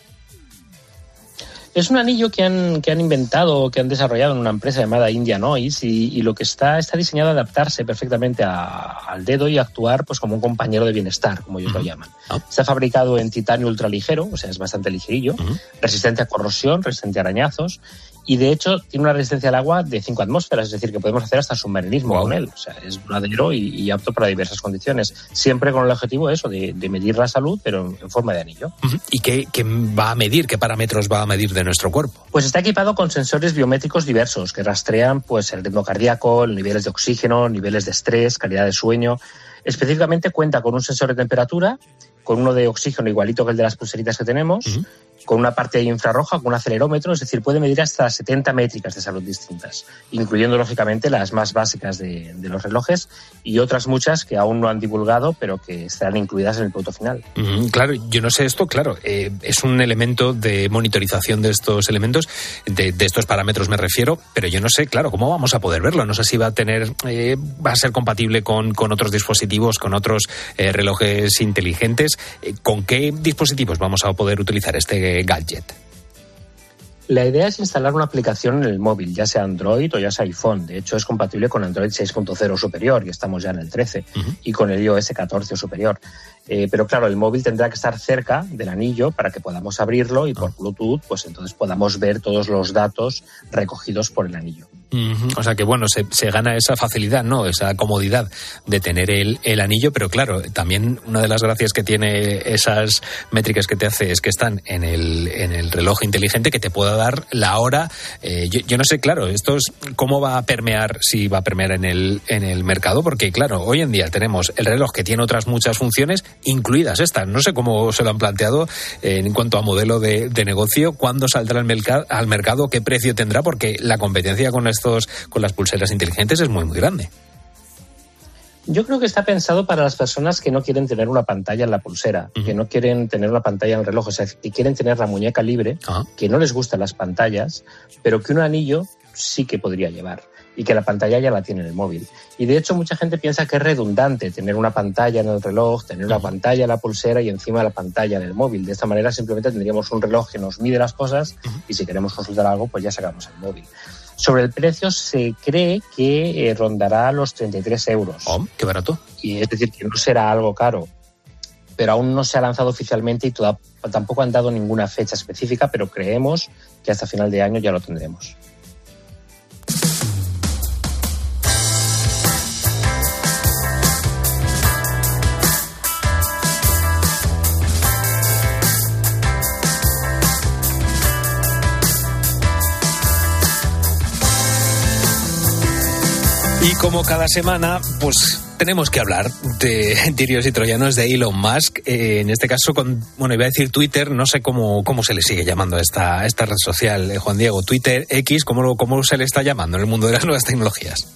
Es un anillo que han, que han inventado, que han desarrollado en una empresa llamada India Noise y, y lo que está, está diseñado a adaptarse perfectamente a, al dedo y actuar pues como un compañero de bienestar, como ellos uh -huh. lo llaman. Ah. Está fabricado en titanio ultraligero, o sea, es bastante ligerillo, uh -huh. resistente a corrosión, resistente a arañazos y de hecho tiene una resistencia al agua de 5 atmósferas, es decir, que podemos hacer hasta submarinismo wow. con él. O sea, es duradero y, y, apto para diversas condiciones, siempre con el objetivo eso, de, de medir la salud, pero en forma de anillo. Uh -huh. ¿Y qué, qué, va a medir? ¿Qué parámetros va a medir de nuestro cuerpo? Pues está equipado con sensores biométricos diversos que rastrean pues, el ritmo cardíaco, niveles de oxígeno, niveles de estrés, calidad de sueño. Específicamente cuenta con un sensor de temperatura, con uno de oxígeno igualito que el de las pulseritas que tenemos, uh -huh. Con una parte infrarroja, con un acelerómetro, es decir, puede medir hasta 70 métricas de salud distintas, incluyendo lógicamente las más básicas de, los relojes y otras muchas que aún no han divulgado, pero que estarán incluidas en el producto final. -huh. Claro, yo no sé esto, claro, eh, es un elemento de monitorización de estos elementos, de, estos parámetros me refiero, pero yo no sé, claro, cómo vamos a poder verlo. No sé si va a tener, eh, va a ser compatible con, con otros dispositivos, con otros eh, relojes inteligentes. Eh, ¿Con qué dispositivos vamos a poder utilizar este gadget? La idea es instalar una aplicación en el móvil, ya sea Android o ya sea iPhone. De hecho, es compatible con Android 6.0 superior y estamos ya en el 13 uh -huh. y con el iOS 14 o superior. Eh, pero claro, el móvil tendrá que estar cerca del anillo para que podamos abrirlo y por Bluetooth, pues entonces podamos ver todos los datos recogidos por el anillo. O sea que bueno, se, se, gana esa facilidad, ¿no? Esa comodidad de tener el, el, anillo, pero claro, también una de las gracias que tiene esas métricas que te hace es que están en el, en el reloj inteligente que te pueda dar la hora. Eh, yo, yo, no sé, claro, esto es cómo va a permear, si va a permear en el, en el mercado, porque claro, hoy en día tenemos el reloj que tiene otras muchas funciones, incluidas estas. No sé cómo se lo han planteado eh, en cuanto a modelo de, de negocio, cuándo saldrá al, mercado, al mercado, qué precio tendrá, porque la competencia con con las pulseras inteligentes es muy, muy grande. Yo creo que está pensado para las personas que no quieren tener una pantalla en la pulsera, uh -huh. que no quieren tener una pantalla en el reloj, o sea, que quieren tener la muñeca libre, uh -huh. que no les gustan las pantallas, pero que un anillo sí que podría llevar y que la pantalla ya la tiene en el móvil. Y de hecho mucha gente piensa que es redundante tener una pantalla en el reloj, tener una pantalla en la pulsera y encima la pantalla en el móvil. De esta manera simplemente tendríamos un reloj que nos mide las cosas y si queremos consultar algo pues ya sacamos el móvil. Sobre el precio se cree que eh, rondará los 33 euros. Oh, qué barato. Y es decir, que no será algo caro. Pero aún no se ha lanzado oficialmente y toda, tampoco han dado ninguna fecha específica, pero creemos que hasta final de año ya lo tendremos. Y como cada semana, pues tenemos que hablar de tirios y troyanos de Elon Musk. Eh, en este caso, con, bueno, iba a decir Twitter, no sé cómo, cómo se le sigue llamando a esta, esta red social, eh, Juan Diego. Twitter, X, ¿cómo, ¿cómo se le está llamando en el mundo de las nuevas tecnologías?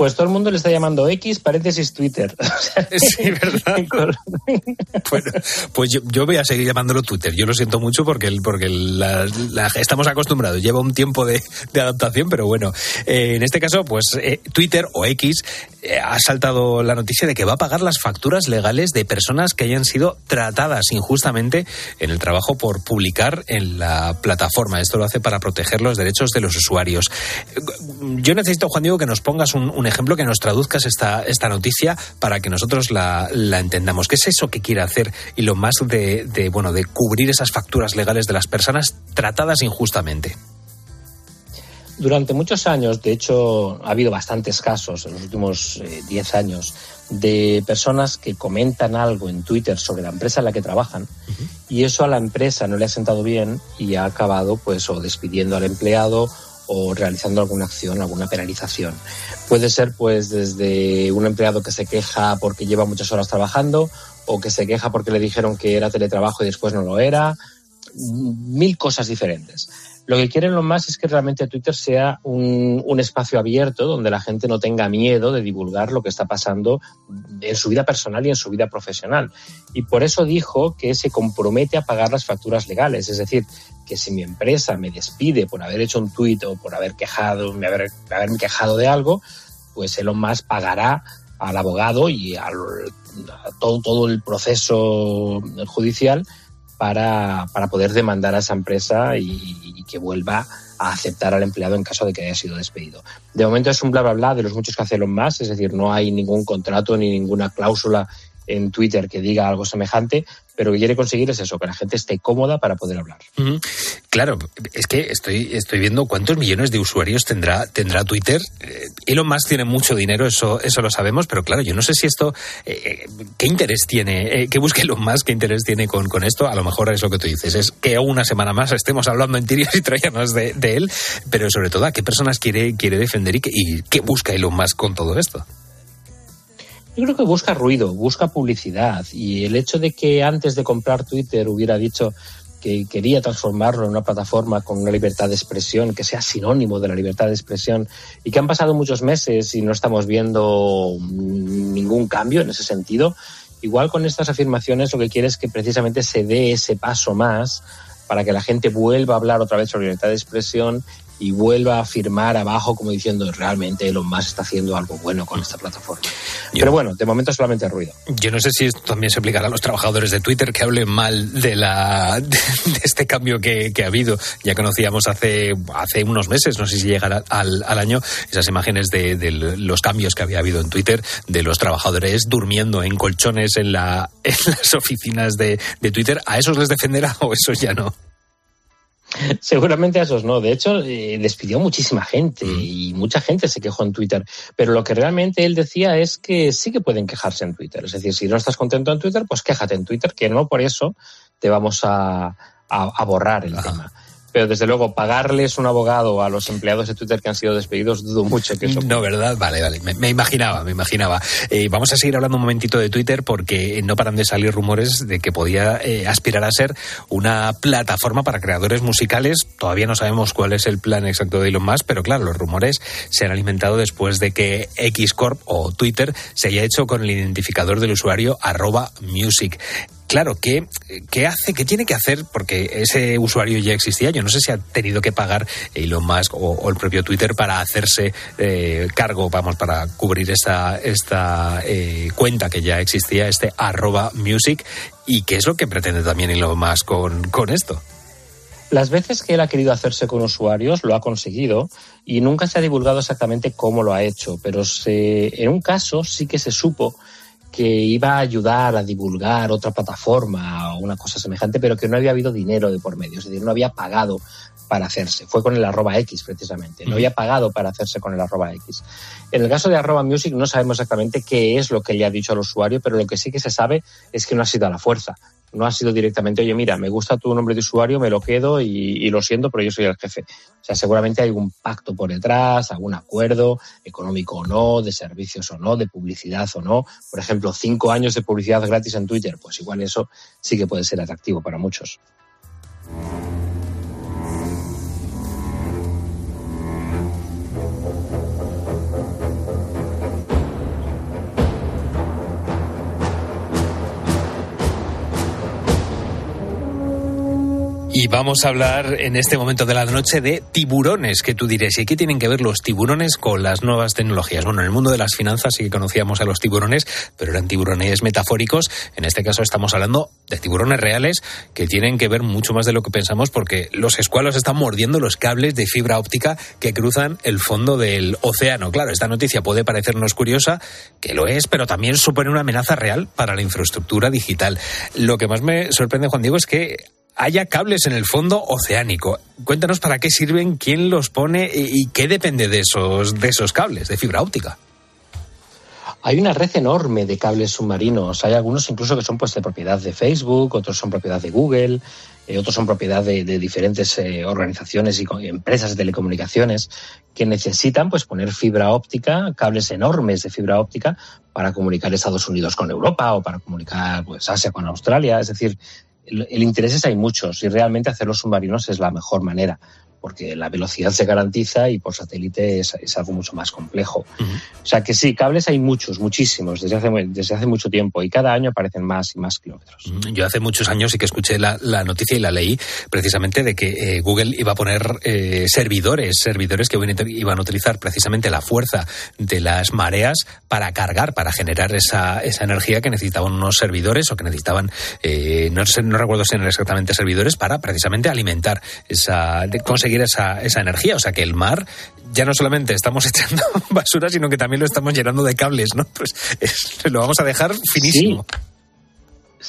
Pues todo el mundo le está llamando X, paréntesis Twitter. sí, ¿verdad? bueno, pues yo, yo, voy a seguir llamándolo Twitter. Yo lo siento mucho porque, porque la, la, estamos acostumbrados. Lleva un tiempo de, de adaptación, pero bueno. Eh, en este caso, pues eh, Twitter o X ha saltado la noticia de que va a pagar las facturas legales de personas que hayan sido tratadas injustamente en el trabajo por publicar en la plataforma. Esto lo hace para proteger los derechos de los usuarios. Yo necesito, Juan Diego, que nos pongas un, ejemplo, que nos traduzcas esta, esta noticia para que nosotros la, entendamos. ¿Qué es eso que quiere hacer y lo más de, bueno, de cubrir esas facturas legales de las personas tratadas injustamente? Durante muchos años, de hecho, ha habido bastantes casos en los últimos 10 años de personas que comentan algo en Twitter sobre la empresa en la que trabajan y eso a la empresa no le ha sentado bien y ha acabado pues o despidiendo al empleado o realizando alguna acción, alguna penalización. Puede ser pues desde un empleado que se queja porque lleva muchas horas trabajando o que se queja porque le dijeron que era teletrabajo y después no lo era, mil cosas diferentes. Lo que quieren los más es que realmente Twitter sea un, un, espacio abierto donde la gente no tenga miedo de divulgar lo que está pasando en su vida personal y en su vida profesional. Y por eso dijo que se compromete a pagar las facturas legales. Es decir, que si mi empresa me despide por haber hecho un tuit o por haber quejado, haber, haberme quejado de algo, pues Elon Musk pagará al abogado y al, a todo, todo el proceso judicial para, para, poder demandar a esa empresa y, que vuelva a aceptar al empleado en caso de que haya sido despedido. De momento es un bla bla bla de los muchos que hacen los más, es decir, no hay ningún contrato ni ninguna cláusula en Twitter que diga algo semejante, pero que quiere conseguir es eso, que la gente esté cómoda para poder hablar. Claro, es que estoy, estoy viendo cuántos millones de usuarios tendrá, tendrá Twitter. Eh, Elon Musk tiene mucho dinero, eso, eso lo sabemos, pero claro, yo no sé si esto, eh, ¿qué interés tiene? Eh, ¿Qué busca Elon Musk? ¿Qué interés tiene con, con esto? A lo mejor es lo que tú dices, es que una semana más estemos hablando en tirios y troyanos de, de él, pero sobre todo, ¿a qué personas quiere, quiere defender y qué, y qué busca Elon Musk con todo esto? Yo creo que busca ruido, busca publicidad y el hecho de que antes de comprar Twitter hubiera dicho que quería transformarlo en una plataforma con una libertad de expresión que sea sinónimo de la libertad de expresión y que han pasado muchos meses y no estamos viendo ningún cambio en ese sentido, igual con estas afirmaciones lo que quiere es que precisamente se dé ese paso más para que la gente vuelva a hablar otra vez sobre libertad de expresión y vuelva a firmar abajo como diciendo realmente Elon Musk está haciendo algo bueno con esta plataforma. Yo, Pero bueno, de momento solamente ruido. Yo no sé si esto también se aplicará a los trabajadores de Twitter que hablen mal de la de, este cambio que, que, ha habido. Ya conocíamos hace, hace unos meses, no sé si llegará al, al año, esas imágenes de, de, los cambios que había habido en Twitter, de los trabajadores durmiendo en colchones en, la, en las oficinas de, de Twitter. ¿A esos les defenderá o eso ya no? Seguramente a esos no. De hecho, eh, despidió muchísima gente mm. y mucha gente se quejó en Twitter. Pero lo que realmente él decía es que sí que pueden quejarse en Twitter. Es decir, si no estás contento en Twitter, pues quéjate en Twitter, que no por eso te vamos a, a, a borrar el Ajá. tema pero desde luego pagarles un abogado a los empleados de Twitter que han sido despedidos dudo mucho que eso. No, ¿verdad? Vale, vale. Me, me imaginaba, me imaginaba. Eh, vamos a seguir hablando un momentito de Twitter porque no paran de salir rumores de que podía eh, aspirar a ser una plataforma para creadores musicales. Todavía no sabemos cuál es el plan exacto de Elon Musk, pero claro, los rumores se han alimentado después de que X Corp o Twitter se haya hecho con el identificador del usuario arroba music claro, ¿qué, ¿qué, hace? ¿Qué tiene que hacer? Porque ese usuario ya existía. Yo no sé si ha tenido que pagar Elon Musk o, o el propio Twitter para hacerse eh, cargo, vamos, para cubrir esta, esta eh, cuenta que ya existía, este arroba music. ¿Y qué es lo que pretende también Elon Musk con, con esto? Las veces que él ha querido hacerse con usuarios lo ha conseguido y nunca se ha divulgado exactamente cómo lo ha hecho, pero se, en un caso sí que se supo que iba a ayudar a divulgar otra plataforma o una cosa semejante, pero que no había habido dinero de por medio, es decir, no había pagado para hacerse. Fue con el arroba X precisamente, no había pagado para hacerse con el arroba X. En el caso de arroba music no sabemos exactamente qué es lo que le ha dicho al usuario, pero lo que sí que se sabe es que no ha sido a la fuerza. No ha sido directamente, oye, mira, me gusta tu nombre de usuario, me lo quedo y, lo siento, pero yo soy el jefe. O sea, seguramente hay un pacto por detrás, algún acuerdo económico o no, de servicios o no, de publicidad o no. Por ejemplo, cinco años de publicidad gratis en Twitter, pues igual eso sí que puede ser atractivo para muchos. Y vamos a hablar en este momento de la noche de tiburones, que tú dirías, ¿y qué tienen que ver los tiburones con las nuevas tecnologías? Bueno, en el mundo de las finanzas sí que conocíamos a los tiburones, pero eran tiburones metafóricos. En este caso estamos hablando de tiburones reales que tienen que ver mucho más de lo que pensamos porque los escualos están mordiendo los cables de fibra óptica que cruzan el fondo del océano. Claro, esta noticia puede parecernos curiosa, que lo es, pero también supone una amenaza real para la infraestructura digital. Lo que más me sorprende, Juan Diego, es que haya cables en el fondo oceánico. Cuéntanos para qué sirven, quién los pone y, qué depende de esos, de esos cables de fibra óptica. Hay una red enorme de cables submarinos. Hay algunos incluso que son pues, de propiedad de Facebook, otros son propiedad de Google, eh, otros son propiedad de, diferentes eh, organizaciones y empresas de telecomunicaciones que necesitan pues, poner fibra óptica, cables enormes de fibra óptica para comunicar Estados Unidos con Europa o para comunicar pues, Asia con Australia. Es decir, el, el interés es hay muchos y realmente hacer los submarinos es la mejor manera porque la velocidad se garantiza y por satélite es, algo mucho más complejo. O sea que sí, cables hay muchos, muchísimos, desde hace, desde hace mucho tiempo y cada año aparecen más y más kilómetros. Yo hace muchos años sí que escuché la, noticia y la leí precisamente de que eh, Google iba a poner eh, servidores, servidores que iban a utilizar precisamente la fuerza de las mareas para cargar, para generar esa, esa energía que necesitaban unos servidores o que necesitaban, eh, no, sé, no recuerdo si eran exactamente servidores, para precisamente alimentar esa, conseguir esa, esa energía. O sea que el mar ya no solamente estamos echando basura, sino que también lo estamos llenando de cables, ¿no? Pues lo vamos a dejar finísimo.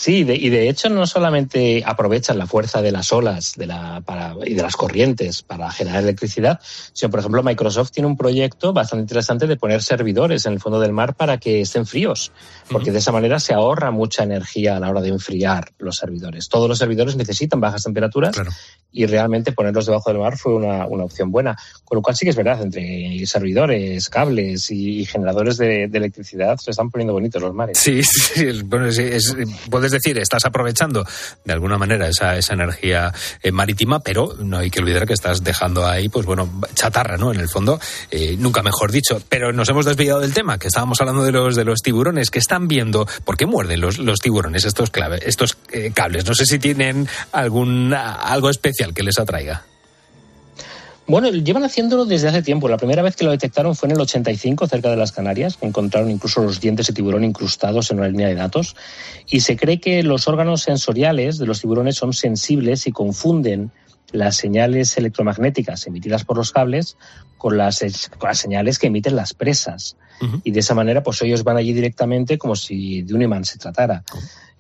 Y de hecho no solamente aprovechan la fuerza de las olas de la, para, y de las corrientes para generar electricidad, sino, por ejemplo, Microsoft tiene un proyecto bastante interesante de poner servidores en el fondo del mar para que estén fríos, porque de esa manera se ahorra mucha energía a la hora de enfriar los servidores. Todos los servidores necesitan bajas temperaturas y realmente ponerlos debajo del mar fue una, una, opción buena. Con lo cual sí que es verdad, entre servidores, cables y, generadores de, electricidad se están poniendo bonitos los mares. Sí, sí, bueno, sí es, es decir, estás aprovechando de alguna manera esa, esa energía eh, marítima, pero no hay que olvidar que estás dejando ahí, pues bueno, chatarra, ¿no? En el fondo, eh, nunca mejor dicho. Pero nos hemos desviado del tema, que estábamos hablando de los, de los tiburones, que están viendo, ¿por qué muerden los, los tiburones estos, clave, estos eh, cables? No sé si tienen algún, algo especial que les atraiga. Bueno, llevan haciéndolo desde hace tiempo. La primera vez que lo detectaron fue en el 85, cerca de las Canarias. Encontraron incluso los dientes de tiburón incrustados en una línea de datos. Y se cree que los órganos sensoriales de los tiburones son sensibles y confunden las señales electromagnéticas emitidas por los cables con las, señales que emiten las presas. Y de esa manera, pues ellos van allí directamente como si de un imán se tratara.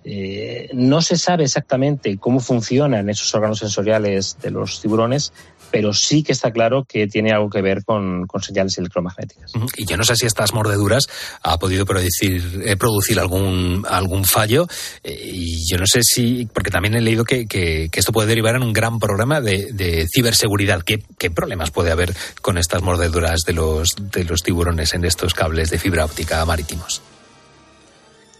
Eh, no se sabe exactamente cómo funcionan esos órganos sensoriales de los tiburones, pero sí que está claro que tiene algo que ver con, señales electromagnéticas. Y yo no sé si estas mordeduras ha podido producir, eh, algún, algún fallo, eh, y yo no sé si, porque también he leído que, esto puede derivar en un gran programa de, de ciberseguridad. ¿Qué, ¿Qué, problemas puede haber con estas mordeduras de los, de los tiburones en estos cables de fibra óptica marítimos?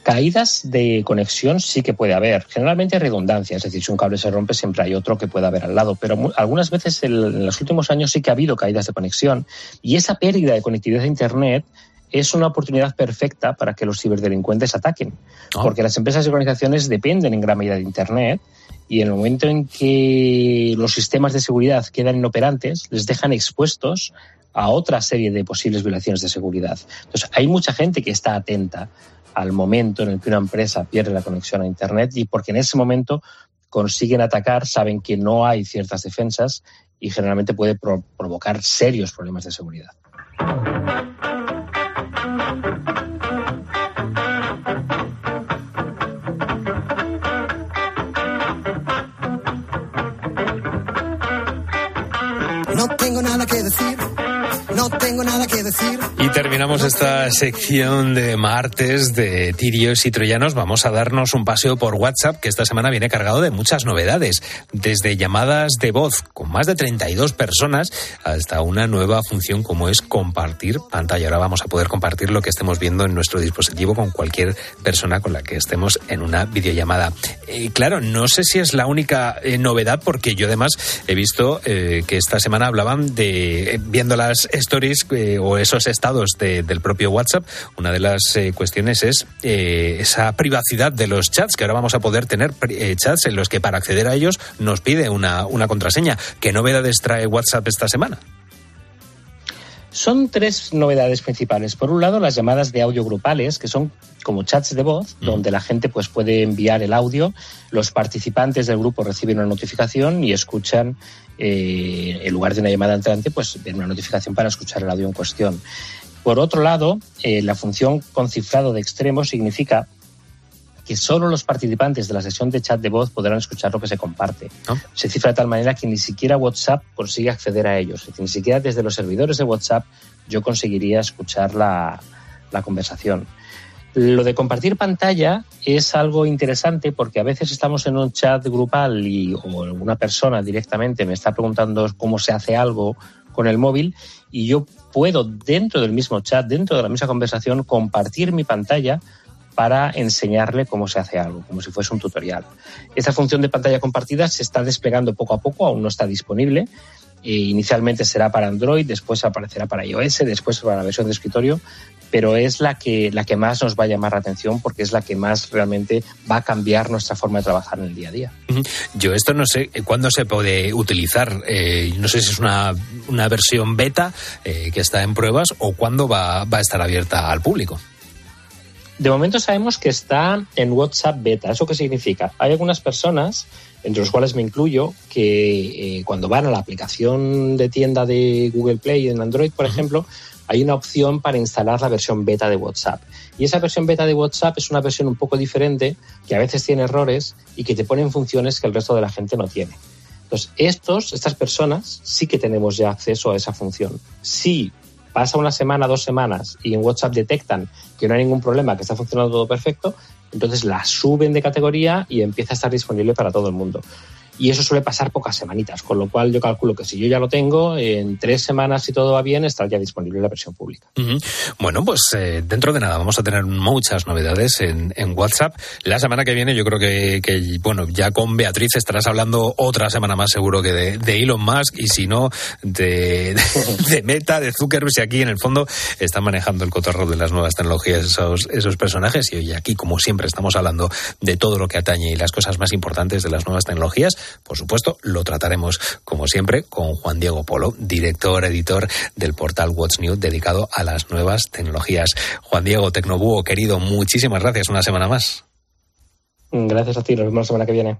Caídas de conexión sí que puede haber. Generalmente hay redundancia, es decir, si un cable se rompe siempre hay otro que puede haber al lado, pero algunas veces en los últimos años sí que ha habido caídas de conexión y esa pérdida de conectividad a Internet es una oportunidad perfecta para que los ciberdelincuentes ataquen, ah. porque las empresas y organizaciones dependen en gran medida de Internet y en el momento en que los sistemas de seguridad quedan inoperantes, les dejan expuestos a otra serie de posibles violaciones de seguridad. Entonces, hay mucha gente que está atenta al momento en el que una empresa pierde la conexión a Internet y porque en ese momento consiguen atacar, saben que no hay ciertas defensas y generalmente puede provocar serios problemas de seguridad. Decir. Y terminamos esta sección de martes de tirios y troyanos. Vamos a darnos un paseo por WhatsApp que esta semana viene cargado de muchas novedades. Desde llamadas de voz con más de 32 personas hasta una nueva función como es compartir pantalla. Ahora vamos a poder compartir lo que estemos viendo en nuestro dispositivo con cualquier persona con la que estemos en una videollamada. Y claro, no sé si es la única eh, novedad porque yo además he visto eh, que esta semana hablaban de, eh, viendo las stories eh, o esos estados de- del propio WhatsApp. Una de las eh, cuestiones es eh, esa privacidad de los chats, que ahora vamos a poder tener eh, chats en los que para acceder a ellos nos pide una, una contraseña. ¿Qué novedades trae WhatsApp esta semana? Son tres novedades principales. Por un lado, las llamadas de audio grupales, que son como chats de voz, donde la gente pues, puede enviar el audio, los participantes del grupo reciben una notificación y escuchan, eh, en lugar de una llamada entrante, pues una notificación para escuchar el audio en cuestión. Por otro lado, eh, la función con cifrado de extremo significa que solo los participantes de la sesión de chat de voz podrán escuchar lo que se comparte. Se cifra de tal manera que ni siquiera WhatsApp consigue acceder a ellos. Es decir, ni siquiera desde los servidores de WhatsApp yo conseguiría escuchar la, la conversación. Lo de compartir pantalla es algo interesante porque a veces estamos en un chat grupal y o una persona directamente me está preguntando cómo se hace algo con el móvil y yo puedo dentro del mismo chat, dentro de la misma conversación, compartir mi pantalla para enseñarle cómo se hace algo, como si fuese un tutorial. Esta función de pantalla compartida se está desplegando poco a poco, aún no está disponible. Eh, inicialmente será para Android, después aparecerá para iOS, después para la versión de escritorio, pero es la que, la que más nos va a llamar la atención porque es la que más realmente va a cambiar nuestra forma de trabajar en el día a día. Yo esto no sé eh, cuándo se puede utilizar. Eh, no sé si es una, una versión beta eh, que está en pruebas o cuándo va, va a estar abierta al público. De momento sabemos que está en WhatsApp beta. ¿Eso qué significa? Hay algunas personas, entre los cuales me incluyo, que eh, cuando van a la aplicación de tienda de Google Play en Android, por ejemplo, hay una opción para instalar la versión beta de WhatsApp. Y esa versión beta de WhatsApp es una versión un poco diferente, que a veces tiene errores y que te ponen funciones que el resto de la gente no tiene. Entonces, estos, estas personas sí que tenemos ya acceso a esa función. Si pasa una semana, dos semanas y en WhatsApp detectan que no hay ningún problema, que está funcionando todo perfecto, entonces la suben de categoría y empieza a estar disponible para todo el mundo. Y eso suele pasar pocas semanitas, con lo cual yo calculo que si yo ya lo tengo, en tres semanas, si todo va bien, estará ya disponible la versión pública. Ujú. Bueno, pues eh, dentro de nada vamos a tener muchas novedades en, WhatsApp. La semana que viene yo creo que, bueno, ya con Beatriz estarás hablando otra semana más seguro que de, Elon Musk y si no, de, Meta, de Zuckerberg, y aquí en el fondo están manejando el cotorro de las nuevas tecnologías esos, esos personajes y hoy aquí, como siempre, estamos hablando de todo lo que atañe y las cosas más importantes de las nuevas tecnologías. Por supuesto, lo trataremos, como siempre, con Juan Diego Polo, director, editor del portal What's New, dedicado a las nuevas tecnologías. Juan Diego, Tecnobúho, querido, muchísimas gracias una semana más. Gracias a ti, nos vemos la semana que viene.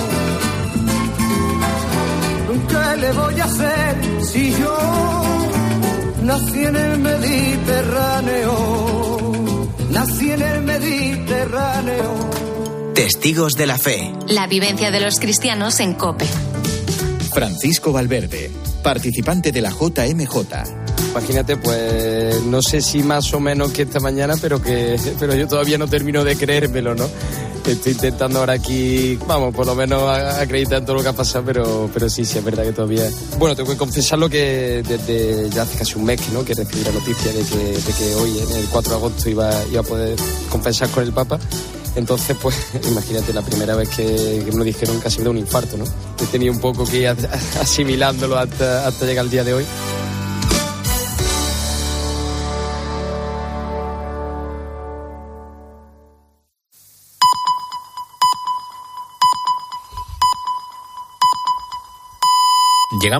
¿Qué le voy a hacer si yo nací en el Mediterráneo? Nací en el Mediterráneo. Testigos de la Fe. La vivencia de los cristianos en Cope. Francisco Valverde, participante de la JMJ. Imagínate, pues no sé si más o menos que esta mañana, pero que pero yo todavía no termino de creérmelo, ¿no? Estoy intentando ahora aquí, vamos, por lo menos acreditar en todo lo que ha pasado, pero, pero sí, sí, es verdad que todavía... Bueno, tengo que confesarlo que desde ya hace casi un mes ¿no? que recibí la noticia de que, de que hoy, en el 4 de agosto, iba, iba a poder confesar con el Papa. Entonces, pues, imagínate, la primera vez que, que me lo dijeron casi de un infarto, ¿no? He tenido un poco que ir asimilándolo hasta, hasta llegar al día de hoy. Llegamos